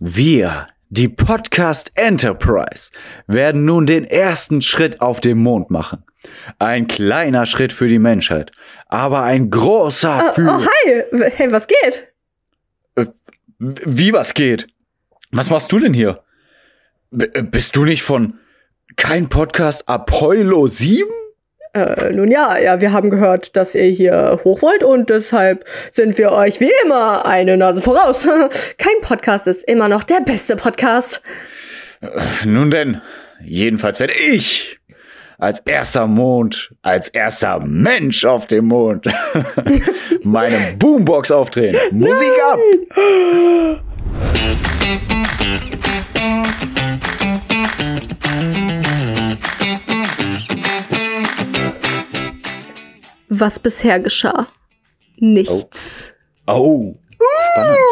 Wir, die Podcast Enterprise, werden nun den ersten Schritt auf dem Mond machen. Ein kleiner Schritt für die Menschheit, aber ein großer Oh, für... oh, hi. Hey, was geht? Wie was geht? Was machst du denn hier? B äh, bist du nicht von kein Podcast Apollo 7? Äh, nun ja, ja, wir haben gehört, dass ihr hier hoch wollt und deshalb sind wir euch wie immer eine Nase voraus. Kein Podcast ist immer noch der beste Podcast. Nun denn, jedenfalls werde ich als erster Mond, als erster Mensch auf dem Mond meine Boombox aufdrehen. Musik ab! Was bisher geschah? Nichts. Oh.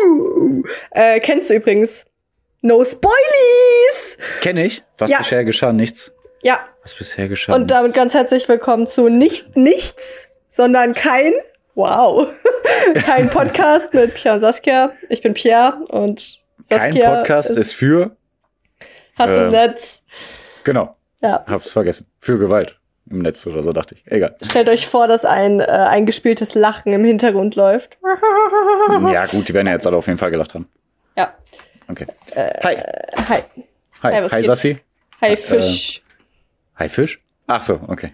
Uh, äh, kennst du übrigens? No Spoilies! Kenne ich. Was Ja. bisher geschah? Nichts. Ja, Was bisher geschah? und damit nichts. ganz herzlich willkommen zu nicht nichts, sondern kein, wow, kein Podcast mit Pierre und Saskia. Ich bin Pierre und Kein Saskia Podcast ist, für. Hass äh, im Netz. Genau. Ja. Hab's vergessen. Für Gewalt im Netz oder so, dachte ich. Egal. Stellt euch vor, dass ein äh, eingespieltes Lachen im Hintergrund läuft. Ja, gut, die werden ja jetzt alle auf jeden Fall gelacht haben. Ja. Okay. Hi. Hi. Hi. Hi, Hi, geht? Sassi. Hi, Fisch. Hi, Fisch. Ach so, okay.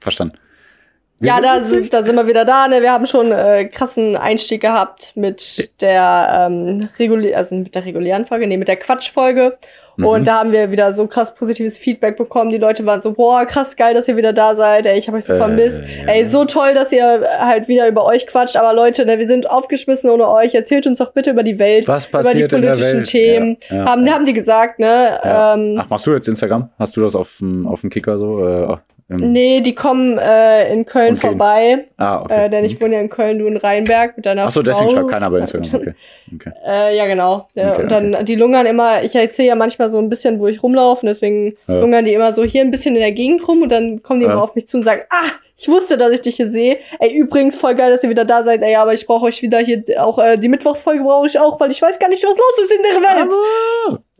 Verstanden. Wir ja, da sind, da sind wir wieder da. Ne? Wir haben schon äh, krassen Einstieg gehabt mit der ähm, regulä also mit der regulären Folge, nee, mit der Quatschfolge. Mhm. Und da haben wir wieder so krass positives Feedback bekommen. Die Leute waren so, boah, krass geil, dass ihr wieder da seid. Ey, ich habe euch so Äh, vermisst. ja. Ey, so toll, dass ihr halt wieder über euch quatscht. Aber Leute, ne, wir sind aufgeschmissen ohne euch. Erzählt uns doch bitte über die Welt, Was über die passiert in der politischen Welt? Themen. Ja, ja, haben, haben die gesagt, ne? Ja. Ähm, Ach, machst du jetzt Instagram? Hast du das auf dem auf dem Kicker so? Äh, im- nee, die kommen äh, in Köln gehen. vorbei. Ah, okay. Äh, denn ich wohne ja in Köln, du in Rheinberg mit deiner Ach so, Frau. deswegen schreibt keiner bei Instagram. Okay. okay. Äh, ja, genau. Ja, Okay, und dann die lungern immer, ich erzähle ja manchmal so ein bisschen, wo ich rumlaufe, und deswegen Ja. lungern die immer so hier ein bisschen in der Gegend rum und dann kommen die Ja. immer auf mich zu und sagen, ah, ich wusste, dass ich dich hier sehe. Ey, übrigens, voll geil, dass ihr wieder da seid. Ey, aber ich brauche euch wieder hier, auch äh, die Mittwochsfolge brauche ich auch, weil ich weiß gar nicht, was los ist in der Welt.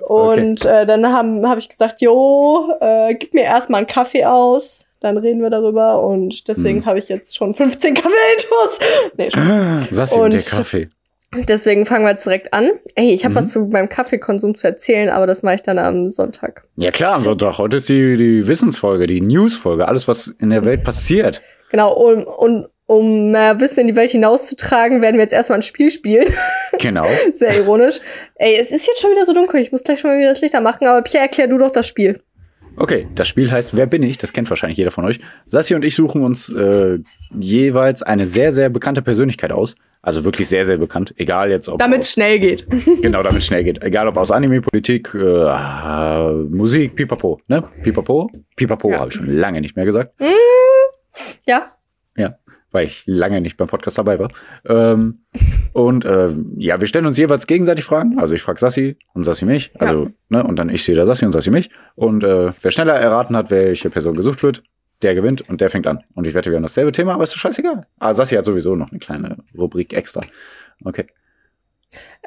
Okay. Und äh, dann habe ich gesagt, jo, äh, gib mir erstmal einen Kaffee aus. Dann reden wir darüber und deswegen Hm. habe ich jetzt schon 15 Kaffee-Intos. Nee, schon. Sassi und, Und- der Kaffee. Deswegen fangen wir jetzt direkt an. Ey, ich habe Mhm. was zu meinem Kaffeekonsum zu erzählen, aber das mache ich dann am Sonntag. Ja klar, am Sonntag. Heute ist die, die Wissensfolge, die Newsfolge, alles, was in der Welt passiert. Genau, um, um, um mehr Wissen in die Welt hinauszutragen, werden wir jetzt erstmal ein Spiel spielen. Genau. Sehr ironisch. Ey, es ist jetzt schon wieder so dunkel. Ich muss gleich schon mal wieder das Licht anmachen, aber Pierre, erklär du doch das Spiel. Okay, das Spiel heißt Wer bin ich? Das kennt wahrscheinlich jeder von euch. Sassi und ich suchen uns äh, jeweils eine sehr, sehr bekannte Persönlichkeit aus. Also wirklich sehr, sehr bekannt. Egal jetzt, ob Damit es schnell geht. genau, damit es schnell geht. Egal ob aus Anime, Politik, äh, äh, Musik, Pipapo. Ne? Pipapo? Pipapo Ja. habe ich schon lange nicht mehr gesagt. Ja? Ja, weil ich lange nicht beim Podcast dabei war. Ähm, und ähm, ja, wir stellen uns jeweils gegenseitig Fragen. Also ich frage Sassi und Sassi mich. Also, ne, und dann ich sehe da Sassi und Sassi mich. Und äh, wer schneller erraten hat, welche Person gesucht wird, der gewinnt und der fängt an. Und ich wette, wir haben dasselbe Thema, aber ist doch scheißegal. Ah, Sassi hat sowieso noch eine kleine Rubrik extra. Okay.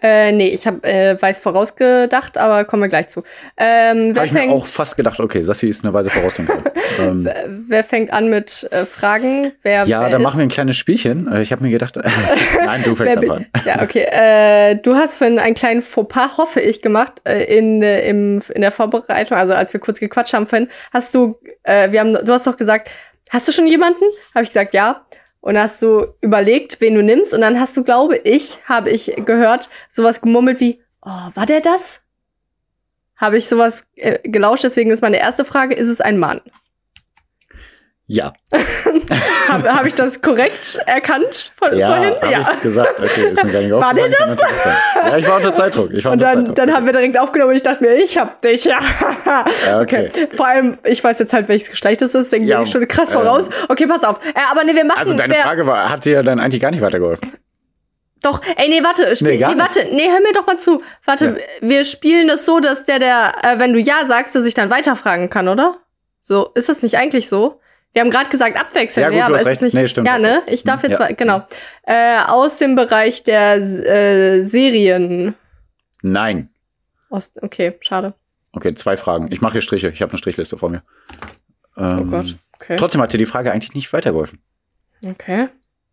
Äh, nee, ich habe äh, weiß vorausgedacht, aber kommen wir gleich zu. Ähm, wer, Habe ich mir fängt, auch fast gedacht, okay, Sassi ist eine weise Vorausdenkerin. ähm, wer fängt an mit äh, Fragen? Wer, ja, wer dann ist? machen wir ein kleines Spielchen. Äh, Ich habe mir gedacht, nein, du fängst einfach an. Ja, okay. Äh, du hast vorhin einen kleinen Fauxpas, hoffe ich, gemacht äh, in, äh, im, in der Vorbereitung, also als wir kurz gequatscht haben vorhin. Hast du, äh, wir haben, du hast doch gesagt, hast du schon jemanden? Habe ich gesagt, ja. Und hast du überlegt, wen du nimmst. Und dann hast du, glaube ich, habe ich gehört, sowas gemummelt wie, oh, war der das? Habe ich sowas äh, gelauscht, deswegen ist meine erste Frage, ist es ein Mann? Ja, Habe hab ich das korrekt erkannt von ja, vorhin? habe ich gesagt. Okay, ist mir gar nicht War der sein. Ja, ich war unter Zeitdruck. Ich war Und unter dann, Zeitdruck. dann haben wir direkt aufgenommen und ich dachte mir, ich hab dich, ja. Ja, okay. Vor allem, ich weiß jetzt halt, welches Geschlecht es ist, deswegen Ja, bin ich schon krass äh, voraus. Okay, pass auf. Äh, aber nee, wir machen. Also deine wer, Frage war, hat dir dann eigentlich gar nicht weitergeholfen? Doch, ey, nee, warte, spiel, Nee, nee, warte, nee, hör mir doch mal zu. Warte, wir spielen das so, dass der, der, äh, wenn du Ja sagst, der sich dann weiterfragen kann, oder? So, ist das nicht eigentlich so? Wir haben gerade gesagt abwechseln, Ja, gut, ja, du aber hast ist recht. es nicht. Nee, stimmt, ja, ne? Ich darf jetzt ja. mal, genau. Äh, aus dem Bereich der äh, Serien. Nein. Ost okay, schade. Okay, zwei Fragen. Ich mache hier Striche. Ich habe eine Strichliste vor mir. Oh Ähm, Gott. Okay. Trotzdem hat dir die Frage eigentlich nicht weitergeholfen. Okay.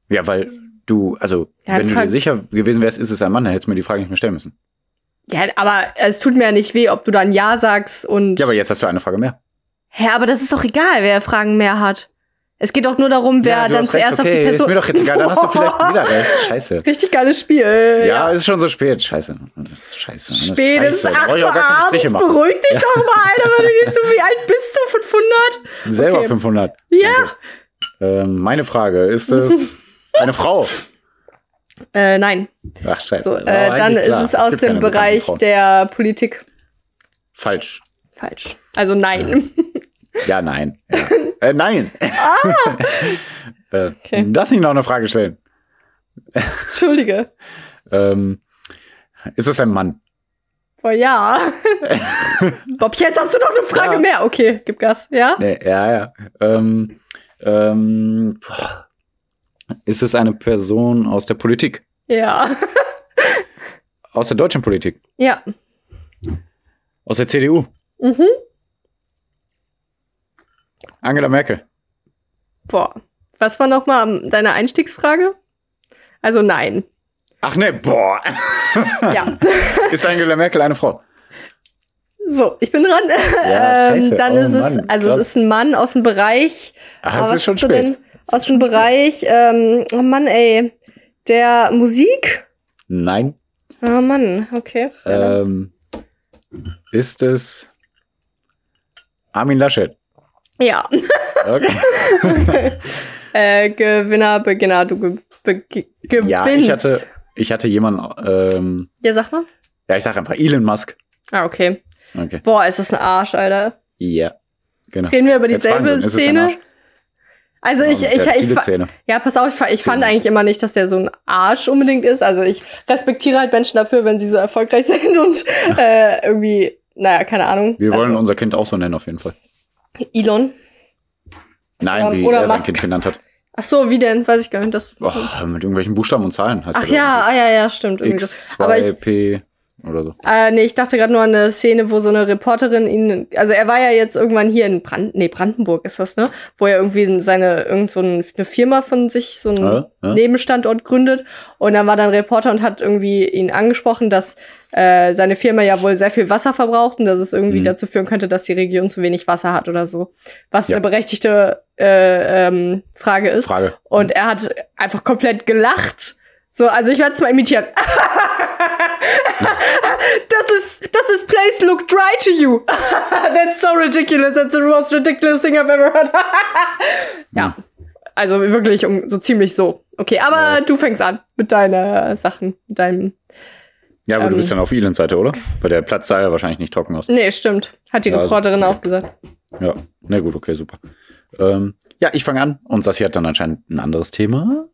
Ja, weil du, also, Ja, wenn du dir sicher gewesen wärst, ist es ein Mann, dann hättest du mir die Frage nicht mehr stellen müssen. Ja, aber es tut mir ja nicht weh, ob du dann Ja sagst und. Ja, aber jetzt hast du eine Frage mehr. Hä, aber das ist doch egal, wer Fragen mehr hat. Es geht doch nur darum, wer ja, dann recht, zuerst okay, auf die Person. ist mir doch jetzt egal, dann hast du vielleicht wieder recht. Scheiße. Richtig geiles Spiel. Ja, es ist schon so spät. Scheiße. Das ist scheiße. Das ist Spät ist scheiße. Da 8 brauch ich Uhr abends. Beruhig dich doch mal, Alter. weil du gehst du, wie alt bist du? 500? Selber Okay. 500. Ja. Ähm, meine Frage, ist es eine Frau? Äh, nein. Ach, scheiße. So, äh, dann ist es aus dem Bereich der Politik. Falsch. Falsch. Also nein. Ja, nein. Ja. äh, nein. äh, Ah! Okay. Lass mich noch eine Frage stellen. Entschuldige. Ähm, ist es ein Mann? Oh ja. Bob, jetzt hast du noch eine Frage Ja. mehr. Okay, gib Gas. Ja? Nee, ja, ja. Ähm, ähm, ist es eine Person aus der Politik? Ja. Aus der deutschen Politik? Ja. Aus der CDU? Mhm. Angela Merkel? Boah. Was war nochmal deine Einstiegsfrage? Also nein. Ach ne, boah. Ja. ist Angela Merkel eine Frau? So, ich bin dran. Ja, ähm, dann Oh ist es, Mann, also krass. es ist ein Mann aus dem Bereich. Ah, Ah, es ist schon spät. denn? Aus dem Bereich, ähm, oh Mann, ey. Der Musik? Nein. Oh Mann, okay. Ähm, ist es Armin Laschet? ja. Okay. äh, Gewinner, Beginner, du ge be ge gewinnst. ja, ich hatte, ich hatte jemanden, ähm, Ja, sag mal. ja, ich sag einfach Elon Musk. Ah, okay. Okay. Boah, ist das ein Arsch, Alter. Ja. Genau. Reden wir über dieselbe Szene? Also ich, Der ich, ich, Zähne. ja, pass auf, ich, ich fand eigentlich immer nicht, dass der so ein Arsch unbedingt ist. Also ich respektiere halt Menschen dafür, wenn sie so erfolgreich sind und äh, irgendwie, naja, keine Ahnung. Wir wollen also, unser Kind auch so nennen, auf jeden Fall. Elon. Nein, Oder- wie er sein Musk. Kind genannt hat. Ach so, wie denn? Weiß ich gar nicht. Das, Boah, mit irgendwelchen Buchstaben und Zahlen heißt Ach ja, ah, ja, ja, stimmt. Irgendwie so. Aber ich, X2P oder so. äh, nee, ich dachte gerade nur an eine Szene, wo so eine Reporterin ihn, also er war ja jetzt irgendwann hier in Brand, nee, Brandenburg ist das, ne? Wo er irgendwie seine, irgend so ein, eine Firma von sich, so ein Ja, ja. Nebenstandort gründet. Und dann war dann ein Reporter und hat irgendwie ihn angesprochen, dass äh, seine Firma ja wohl sehr viel Wasser verbraucht und dass es irgendwie Mhm. dazu führen könnte, dass die Region zu wenig Wasser hat oder so. Was Ja. eine berechtigte äh, ähm, Frage ist. Frage. Und er hat einfach komplett gelacht. So, also ich werde es mal imitieren. das ist, das ist place look dry to you. That's so ridiculous. That's the most ridiculous thing I've ever heard. ja. Also wirklich um, so ziemlich so. Okay, aber Ja. du fängst an mit deinen Sachen, mit deinem. Ja, aber du Ähm. bist dann auf Elons Seite, oder? Weil der Platz sah ja wahrscheinlich nicht trocken aus. Nee, stimmt. Hat die Ja, also- Reporterin auch gesagt. Ja, na gut, okay, super. Ähm, ja, ich fange an und Sassi hat dann anscheinend ein anderes Thema.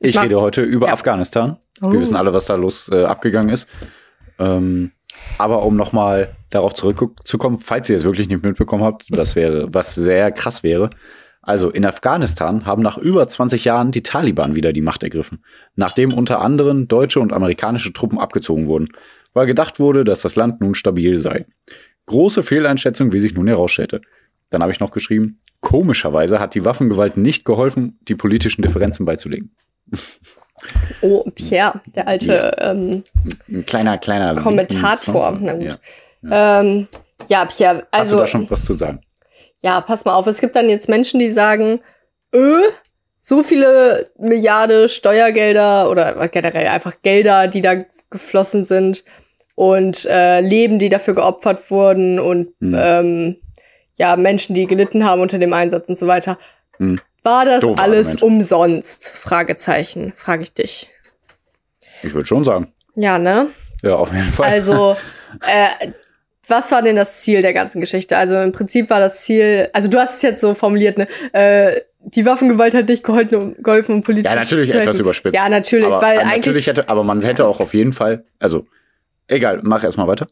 Ich mach- rede heute über Ja. Afghanistan. Oh. Wir wissen alle, was da los äh, abgegangen ist. Ähm, aber um nochmal darauf zurückzukommen, falls ihr es wirklich nicht mitbekommen habt, das wäre, was sehr krass wäre. Also in Afghanistan haben nach über 20 Jahren die Taliban wieder die Macht ergriffen, nachdem unter anderem deutsche und amerikanische Truppen abgezogen wurden, weil gedacht wurde, dass das Land nun stabil sei. Große Fehleinschätzung, wie sich nun herausstellte. Dann habe ich noch geschrieben, komischerweise hat die Waffengewalt nicht geholfen, die politischen Differenzen beizulegen. Oh, Pierre, der alte ähm, Ein kleiner, kleiner Kommentator. Na gut. Ja. ähm, ja, Pierre, Hast du also. da schon was zu sagen? Ja, pass mal auf. Es gibt dann jetzt Menschen, die sagen, öh, so viele Milliarden Steuergelder oder generell einfach Gelder, die da geflossen sind und äh, Leben, die dafür geopfert wurden und Hm. ähm, ja, Menschen, die gelitten haben unter dem Einsatz und so weiter. Hm. War das Doofe alles Argument. umsonst? Fragezeichen, frage ich dich. Ich würde schon sagen. Ja, ne? Ja, auf jeden Fall. Also, äh, was war denn das Ziel der ganzen Geschichte? Also im Prinzip war das Ziel, also du hast es jetzt so formuliert, ne? Äh, die Waffengewalt hat nicht geholfen, um, geholfen, um politisch ja, natürlich etwas überspitzt. Ja, natürlich, aber, weil äh, eigentlich. Natürlich hätte, aber man hätte auch auf jeden Fall, also, egal, mach erstmal weiter.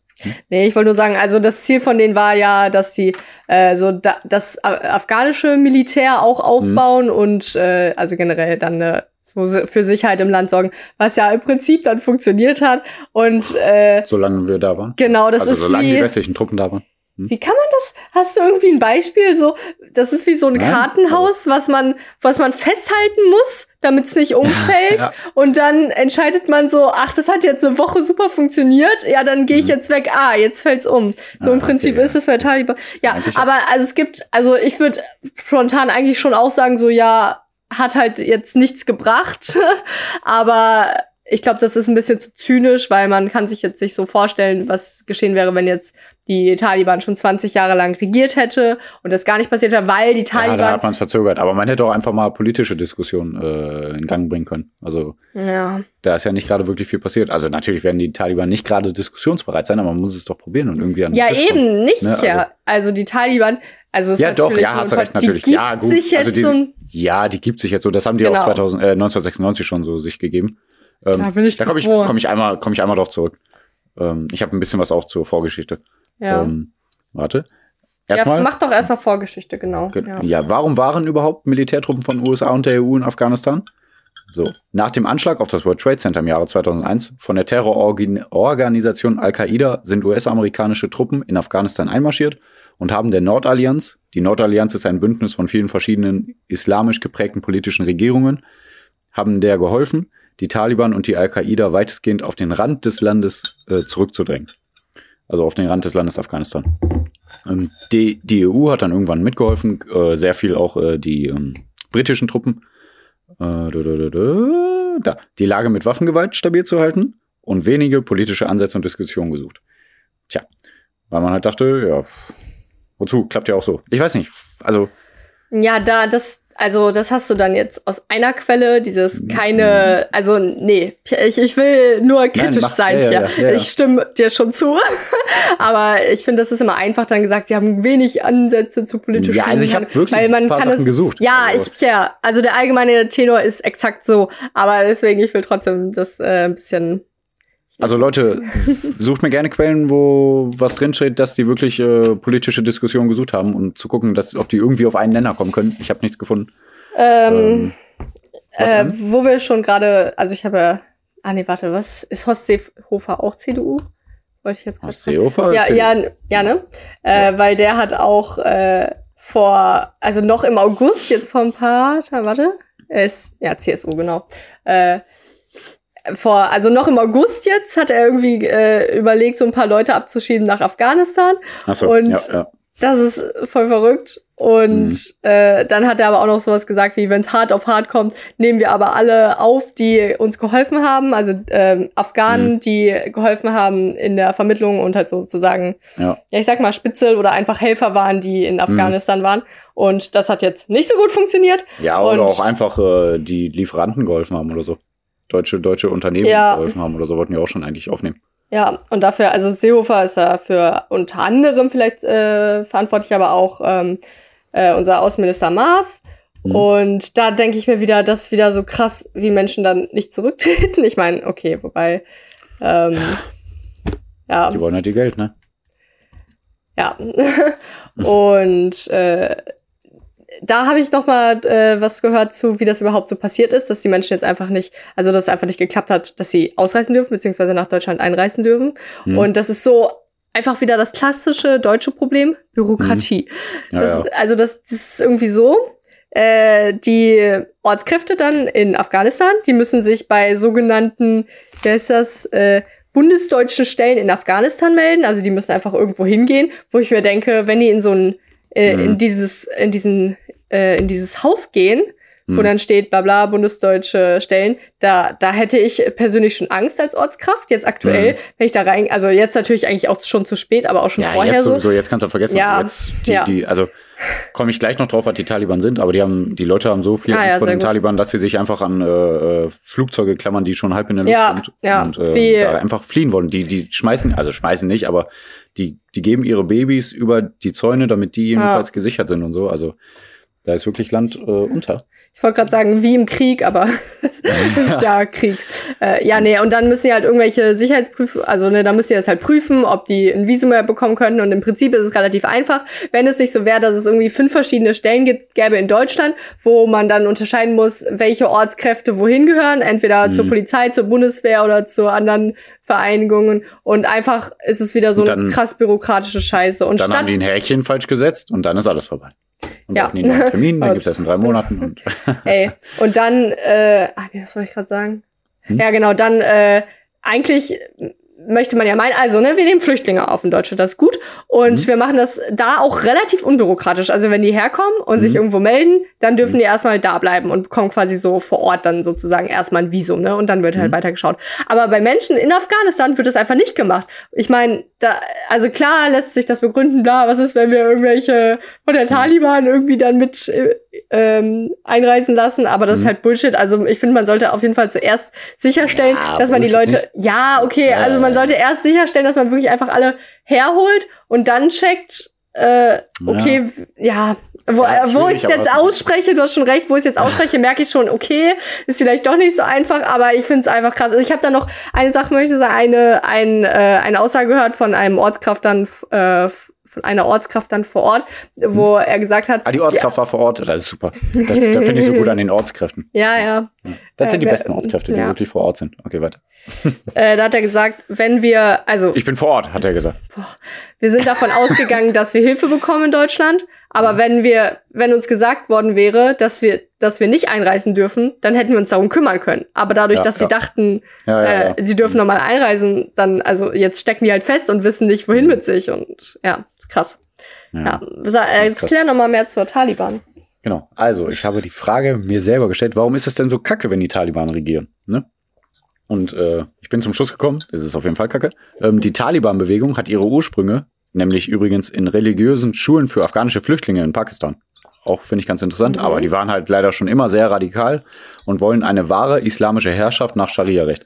Nee, ich wollte nur sagen, also das Ziel von denen war ja, dass die äh, so da, das afghanische Militär auch aufbauen und äh, also generell dann eine so für Sicherheit im Land sorgen, was ja im Prinzip dann funktioniert hat. Und äh, Solange wir da waren. genau, das also ist solange die wie, westlichen Truppen da waren. Wie kann man das? Hast du irgendwie ein Beispiel? So, das ist wie so ein Nein, Kartenhaus, was man, was man festhalten muss, damit es nicht umfällt. Ja. Und dann entscheidet man so, ach, das hat jetzt eine Woche super funktioniert. Ja, dann gehe ich jetzt weg. Ah, jetzt fällt's um. So Mhm. Ah, im Prinzip okay, ist es bei Taliban. Ja, ja. aber also es gibt, also ich würde spontan eigentlich schon auch sagen, so ja, hat halt jetzt nichts gebracht. aber ich glaube, das ist ein bisschen zu zynisch, weil man kann sich jetzt nicht so vorstellen, was geschehen wäre, wenn jetzt die Taliban schon 20 Jahre lang regiert hätte und das gar nicht passiert wäre, weil die Ja, da Taliban. hat man es verzögert. Aber man hätte auch einfach mal politische Diskussionen äh, in Gang bringen können. Also Ja, da ist ja nicht gerade wirklich viel passiert. Also natürlich werden die Taliban nicht gerade diskussionsbereit sein, aber man muss es doch probieren und irgendwie an den ja Tisch kommen. eben, nicht Ne, ja. Also die Taliban, also Ja, doch, ja, hast du recht, natürlich. Die Ja, gibt gut. sich jetzt Also die- Ja, die gibt sich jetzt so. Das haben die Genau. auch 2000, äh, 1996 schon so sich gegeben. Ähm, Da bin ich da komme ich, komm ich einmal, komme ich einmal drauf zurück. Ähm, ich habe ein bisschen was auch zur Vorgeschichte. ja. Ähm, warte. ja, Erstmal. mach doch erstmal Vorgeschichte, genau. Ge- Ja. Ja. warum waren überhaupt Militärtruppen von USA und der EU in Afghanistan? So, nach dem Anschlag auf das World Trade Center im Jahre 2001 von der Terrororganisation Al-Qaida sind US-amerikanische Truppen in Afghanistan einmarschiert und haben der Nordallianz, die Nordallianz ist ein Bündnis von vielen verschiedenen islamisch geprägten politischen Regierungen, haben der geholfen, die Taliban und die Al-Qaida weitestgehend auf den Rand des Landes äh, zurückzudrängen. Also auf den Rand des Landes Afghanistan. Ähm, die, die EU hat dann irgendwann mitgeholfen, äh, sehr viel auch äh, die ähm, britischen Truppen, äh, da, da, die Lage mit Waffengewalt stabil zu halten und wenige politische Ansätze und Diskussionen gesucht. Tja, weil man halt dachte, ja, wozu? Klappt ja auch so. Ich weiß nicht. Also, Ja, da, das, also das hast du dann jetzt aus einer Quelle, dieses keine, also nee, ich, ich will nur kritisch mach- sein, ja, ja, ja, ja. Ich stimme dir schon zu. Aber ich finde, das ist immer einfach dann gesagt, sie haben wenig Ansätze zu politischen ja, also ich habe wirklich weil man ein paar kann Sachen es, gesucht. Ja, also, ich, ja, also der allgemeine Tenor ist exakt so. Aber deswegen, ich will trotzdem das äh, ein bisschen. Also Leute, sucht mir gerne Quellen, wo was drinsteht, dass die wirklich äh, politische Diskussionen gesucht haben und zu gucken, dass, ob die irgendwie auf einen Nenner kommen können. Ich habe nichts gefunden. Ähm, Ähm, äh, wo wir schon gerade, also ich habe ja. Ah nee, warte, was ist Horst Seehofer auch CDU? Wollte ich jetzt gerade Seehofer? Ja, ja, ja, ne? Äh, weil der hat auch äh, vor, also noch im August, jetzt vor ein paar, warte, ist, ja, CSU, genau. Vor, also noch im August jetzt hat er irgendwie äh, überlegt, so ein paar Leute abzuschieben nach Afghanistan. Ach so, und- ja, ja. Das ist voll verrückt. Und Mhm. äh, dann hat er aber auch noch sowas gesagt, wie wenn es hart auf hart kommt, nehmen wir aber alle auf, die uns geholfen haben, also ähm, Afghanen, Mhm. die geholfen haben in der Vermittlung und halt sozusagen, Ja. ja, ich sag mal, Spitzel oder einfach Helfer waren, die in Afghanistan waren. Und das hat jetzt nicht so gut funktioniert. Ja, oder Und- auch einfach äh, die Lieferanten geholfen haben oder so. Deutsche, deutsche Unternehmen Ja. geholfen haben oder so, wollten die auch schon eigentlich aufnehmen. Ja, und dafür, also Seehofer ist da für unter anderem vielleicht äh, verantwortlich, aber auch ähm, äh, unser Außenminister Maas. Mhm. Und da denke ich mir wieder, das ist wieder so krass, wie Menschen dann nicht zurücktreten. Ich meine, okay, wobei, ähm, ja, Die wollen halt ihr Geld, ne? ja. und äh, da habe ich noch mal äh, was gehört zu, wie das überhaupt so passiert ist, dass die Menschen jetzt einfach nicht, also dass es einfach nicht geklappt hat, dass sie ausreisen dürfen, beziehungsweise nach Deutschland einreisen dürfen. Mhm. Und das ist so einfach wieder das klassische deutsche Problem, Bürokratie. ja, das, ja. ist- Also das, das ist irgendwie so. Äh, die Ortskräfte dann in Afghanistan, die müssen sich bei sogenannten, wer ist das, äh, bundesdeutschen Stellen in Afghanistan melden. Also die müssen einfach irgendwo hingehen, wo ich mir denke, wenn die in so ein, äh, Mhm. in dieses, in diesen, äh, in dieses Haus gehen, wo Mhm. dann steht, bla bla, bundesdeutsche Stellen, da, da hätte ich persönlich schon Angst als Ortskraft. Jetzt aktuell, Mhm. wenn ich da rein, also jetzt natürlich eigentlich auch schon zu spät, aber auch schon Ja, vorher jetzt so. sowieso, jetzt kannst du vergessen, Ja, jetzt die, ja. die, also komme ich gleich noch drauf, was die Taliban sind, aber die haben, die Leute haben so viel Ah, ja, Angst vor sehr den gut. Taliban, dass sie sich einfach an äh, äh, Flugzeuge klammern, die schon halb in der Luft Ja, sind ja, und äh, einfach fliehen wollen. Die, die schmeißen, also schmeißen nicht, aber die, die geben ihre Babys über die Zäune, damit die jedenfalls gesichert sind und so. Also da ist wirklich Land äh, unter. Ich wollte gerade sagen, wie im Krieg, aber das ist ja Krieg. Äh, ja, nee, und dann müssen die halt irgendwelche Sicherheitsprüfungen, also ne, da müssen die das halt prüfen, ob die ein Visum mehr bekommen könnten. Und im Prinzip ist es relativ einfach, wenn es nicht so wäre, dass es irgendwie fünf verschiedene Stellen gibt, gäbe in Deutschland, wo man dann unterscheiden muss, welche Ortskräfte wohin gehören, entweder mhm. zur Polizei, zur Bundeswehr oder zu anderen Vereinigungen. Und einfach ist es wieder so dann, eine krass bürokratische Scheiße. Und dann statt, haben die ein Häkchen falsch gesetzt und dann ist alles vorbei. Und ja. die einen Termin, dann gibt es erst in drei Monaten. Und Ey, und dann, äh, ach nee, was soll ich gerade sagen? Hm? Ja, genau, dann äh, eigentlich möchte man ja meinen, also ne, wir nehmen Flüchtlinge auf in Deutschland, das ist gut. Und mhm. wir machen das da auch relativ unbürokratisch. Also wenn die herkommen und mhm. sich irgendwo melden, dann dürfen mhm. die erstmal da bleiben und bekommen quasi so vor Ort dann sozusagen erstmal ein Visum, ne? Und dann wird halt mhm. weitergeschaut. Aber bei Menschen in Afghanistan wird das einfach nicht gemacht. Ich meine, da, also klar lässt sich das begründen, bla, was ist, wenn wir irgendwelche von der mhm. Taliban irgendwie dann mit äh, ähm, einreisen lassen, aber das mhm. ist halt Bullshit. Also ich finde, man sollte auf jeden Fall zuerst sicherstellen, ja, dass man die Leute, nicht. ja, okay, also man sollte erst sicherstellen, dass man wirklich einfach alle herholt und dann checkt, äh, okay, ja, ja wo, ja, wo ich es jetzt ausspreche, du hast schon recht, wo ich es jetzt ausspreche, merke ich schon, okay, ist vielleicht doch nicht so einfach, aber ich finde es einfach krass. Also ich habe da noch eine Sache, möchte sagen, eine, ein, äh, eine Aussage gehört von einem Ortskraft dann äh, von einer Ortskraft dann vor Ort, wo hm. er gesagt hat. Ah, die Ortskraft ja. war vor Ort, das ist super. Das, das finde ich so gut an den Ortskräften. Ja, ja. Das sind die äh, besten Ortskräfte, die ja. wirklich vor Ort sind. Okay, weiter. Äh, da hat er gesagt, wenn wir, also. Ich bin vor Ort, hat er gesagt. Boah, wir sind davon ausgegangen, dass wir Hilfe bekommen in Deutschland. Aber wenn wir, wenn uns gesagt worden wäre, dass wir, dass wir nicht einreisen dürfen, dann hätten wir uns darum kümmern können. Aber dadurch, ja, dass ja. sie dachten, ja, äh, sie dürfen nochmal einreisen, dann, also jetzt stecken die halt fest und wissen nicht, wohin mit sich. Und ja, krass. Ja, äh, jetzt klär nochmal mehr zur Taliban. Genau. Also, ich habe die Frage mir selber gestellt, warum ist es denn so kacke, wenn die Taliban regieren? Ne? Und äh, ich bin zum Schluss gekommen, es ist auf jeden Fall kacke. Ähm, die Taliban-Bewegung hat ihre Ursprünge nämlich übrigens in religiösen Schulen für afghanische Flüchtlinge in Pakistan. Auch finde ich ganz interessant, mhm. aber die waren halt leider schon immer sehr radikal und wollen eine wahre islamische Herrschaft nach Scharia-Recht.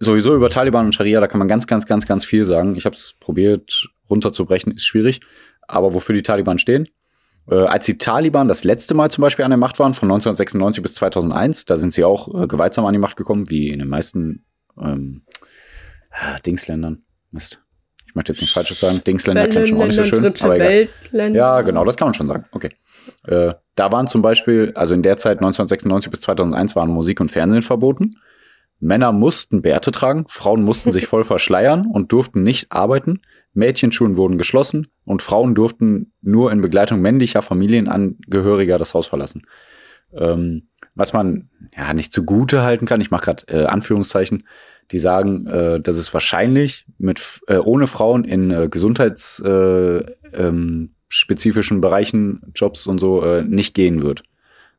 Sowieso über Taliban und Scharia, da kann man ganz, ganz, ganz, ganz viel sagen. Ich habe es probiert runterzubrechen, ist schwierig. Aber wofür die Taliban stehen? Äh, als die Taliban das letzte Mal zum Beispiel an der Macht waren, von 1996 bis 2001, da sind sie auch äh, gewaltsam an die Macht gekommen, wie in den meisten ähm, Dingsländern. Mist ich möchte jetzt nichts Falsches sagen, Dingsländer klingt schon auch nicht so schön. Aber egal. Ja, genau, das kann man schon sagen. Okay. Äh, da waren zum Beispiel, also in der Zeit 1996 bis 2001 waren Musik und Fernsehen verboten. Männer mussten Bärte tragen, Frauen mussten sich voll verschleiern und durften nicht arbeiten. Mädchenschulen wurden geschlossen und Frauen durften nur in Begleitung männlicher Familienangehöriger das Haus verlassen. Ähm, was man ja nicht zugute halten kann, ich mache gerade äh, Anführungszeichen, die sagen, äh, dass es wahrscheinlich mit äh, ohne Frauen in äh, gesundheitsspezifischen äh, ähm, Bereichen, Jobs und so äh, nicht gehen wird.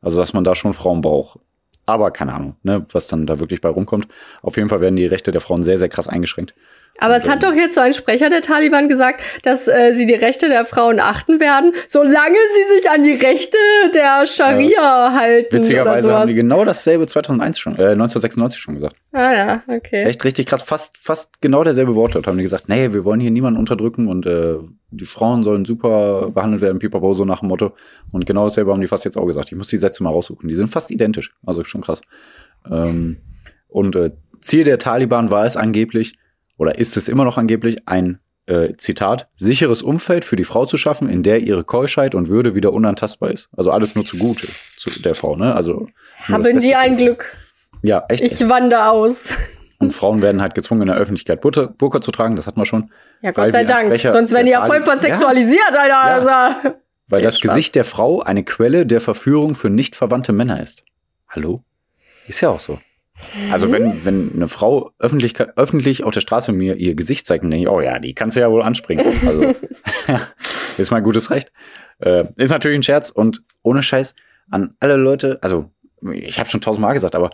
Also dass man da schon Frauen braucht. Aber keine Ahnung, ne, was dann da wirklich bei rumkommt. Auf jeden Fall werden die Rechte der Frauen sehr, sehr krass eingeschränkt. Aber es hat doch jetzt so ein Sprecher der Taliban gesagt, dass äh, sie die Rechte der Frauen achten werden, solange sie sich an die Rechte der Scharia ja. halten. Witzigerweise haben die genau dasselbe 2001 schon, äh, 1996 schon gesagt. Ah ja, okay. Echt richtig krass, fast, fast genau derselbe Wortlaut haben die gesagt. Nee, wir wollen hier niemanden unterdrücken und äh, die Frauen sollen super behandelt werden, pipapo, so nach dem Motto. Und genau dasselbe haben die fast jetzt auch gesagt. Ich muss die Sätze mal raussuchen. Die sind fast identisch, also schon krass. Ähm, und äh, Ziel der Taliban war es angeblich, oder ist es immer noch angeblich ein äh, Zitat, sicheres Umfeld für die Frau zu schaffen, in der ihre Keuschheit und Würde wieder unantastbar ist. Also alles nur zugute zu der Frau, ne? Also haben die ein Glück. Ja, echt. Ich wandere aus. Und Frauen werden halt gezwungen, in der Öffentlichkeit Burka zu tragen, das hatten wir schon. Ja, Gott sei Dank. Sonst werden die ja voll versexualisiert, ja. Alter. Ja. Also. Weil das Spaß. Gesicht der Frau eine Quelle der Verführung für nicht verwandte Männer ist. Hallo? Ist ja auch so. Also wenn, wenn eine Frau öffentlich, öffentlich auf der Straße mir ihr Gesicht zeigt, dann denke ich, oh ja, die kannst du ja wohl anspringen. Also ist mein gutes Recht. Äh, ist natürlich ein Scherz und ohne Scheiß an alle Leute, also ich habe schon tausendmal gesagt, aber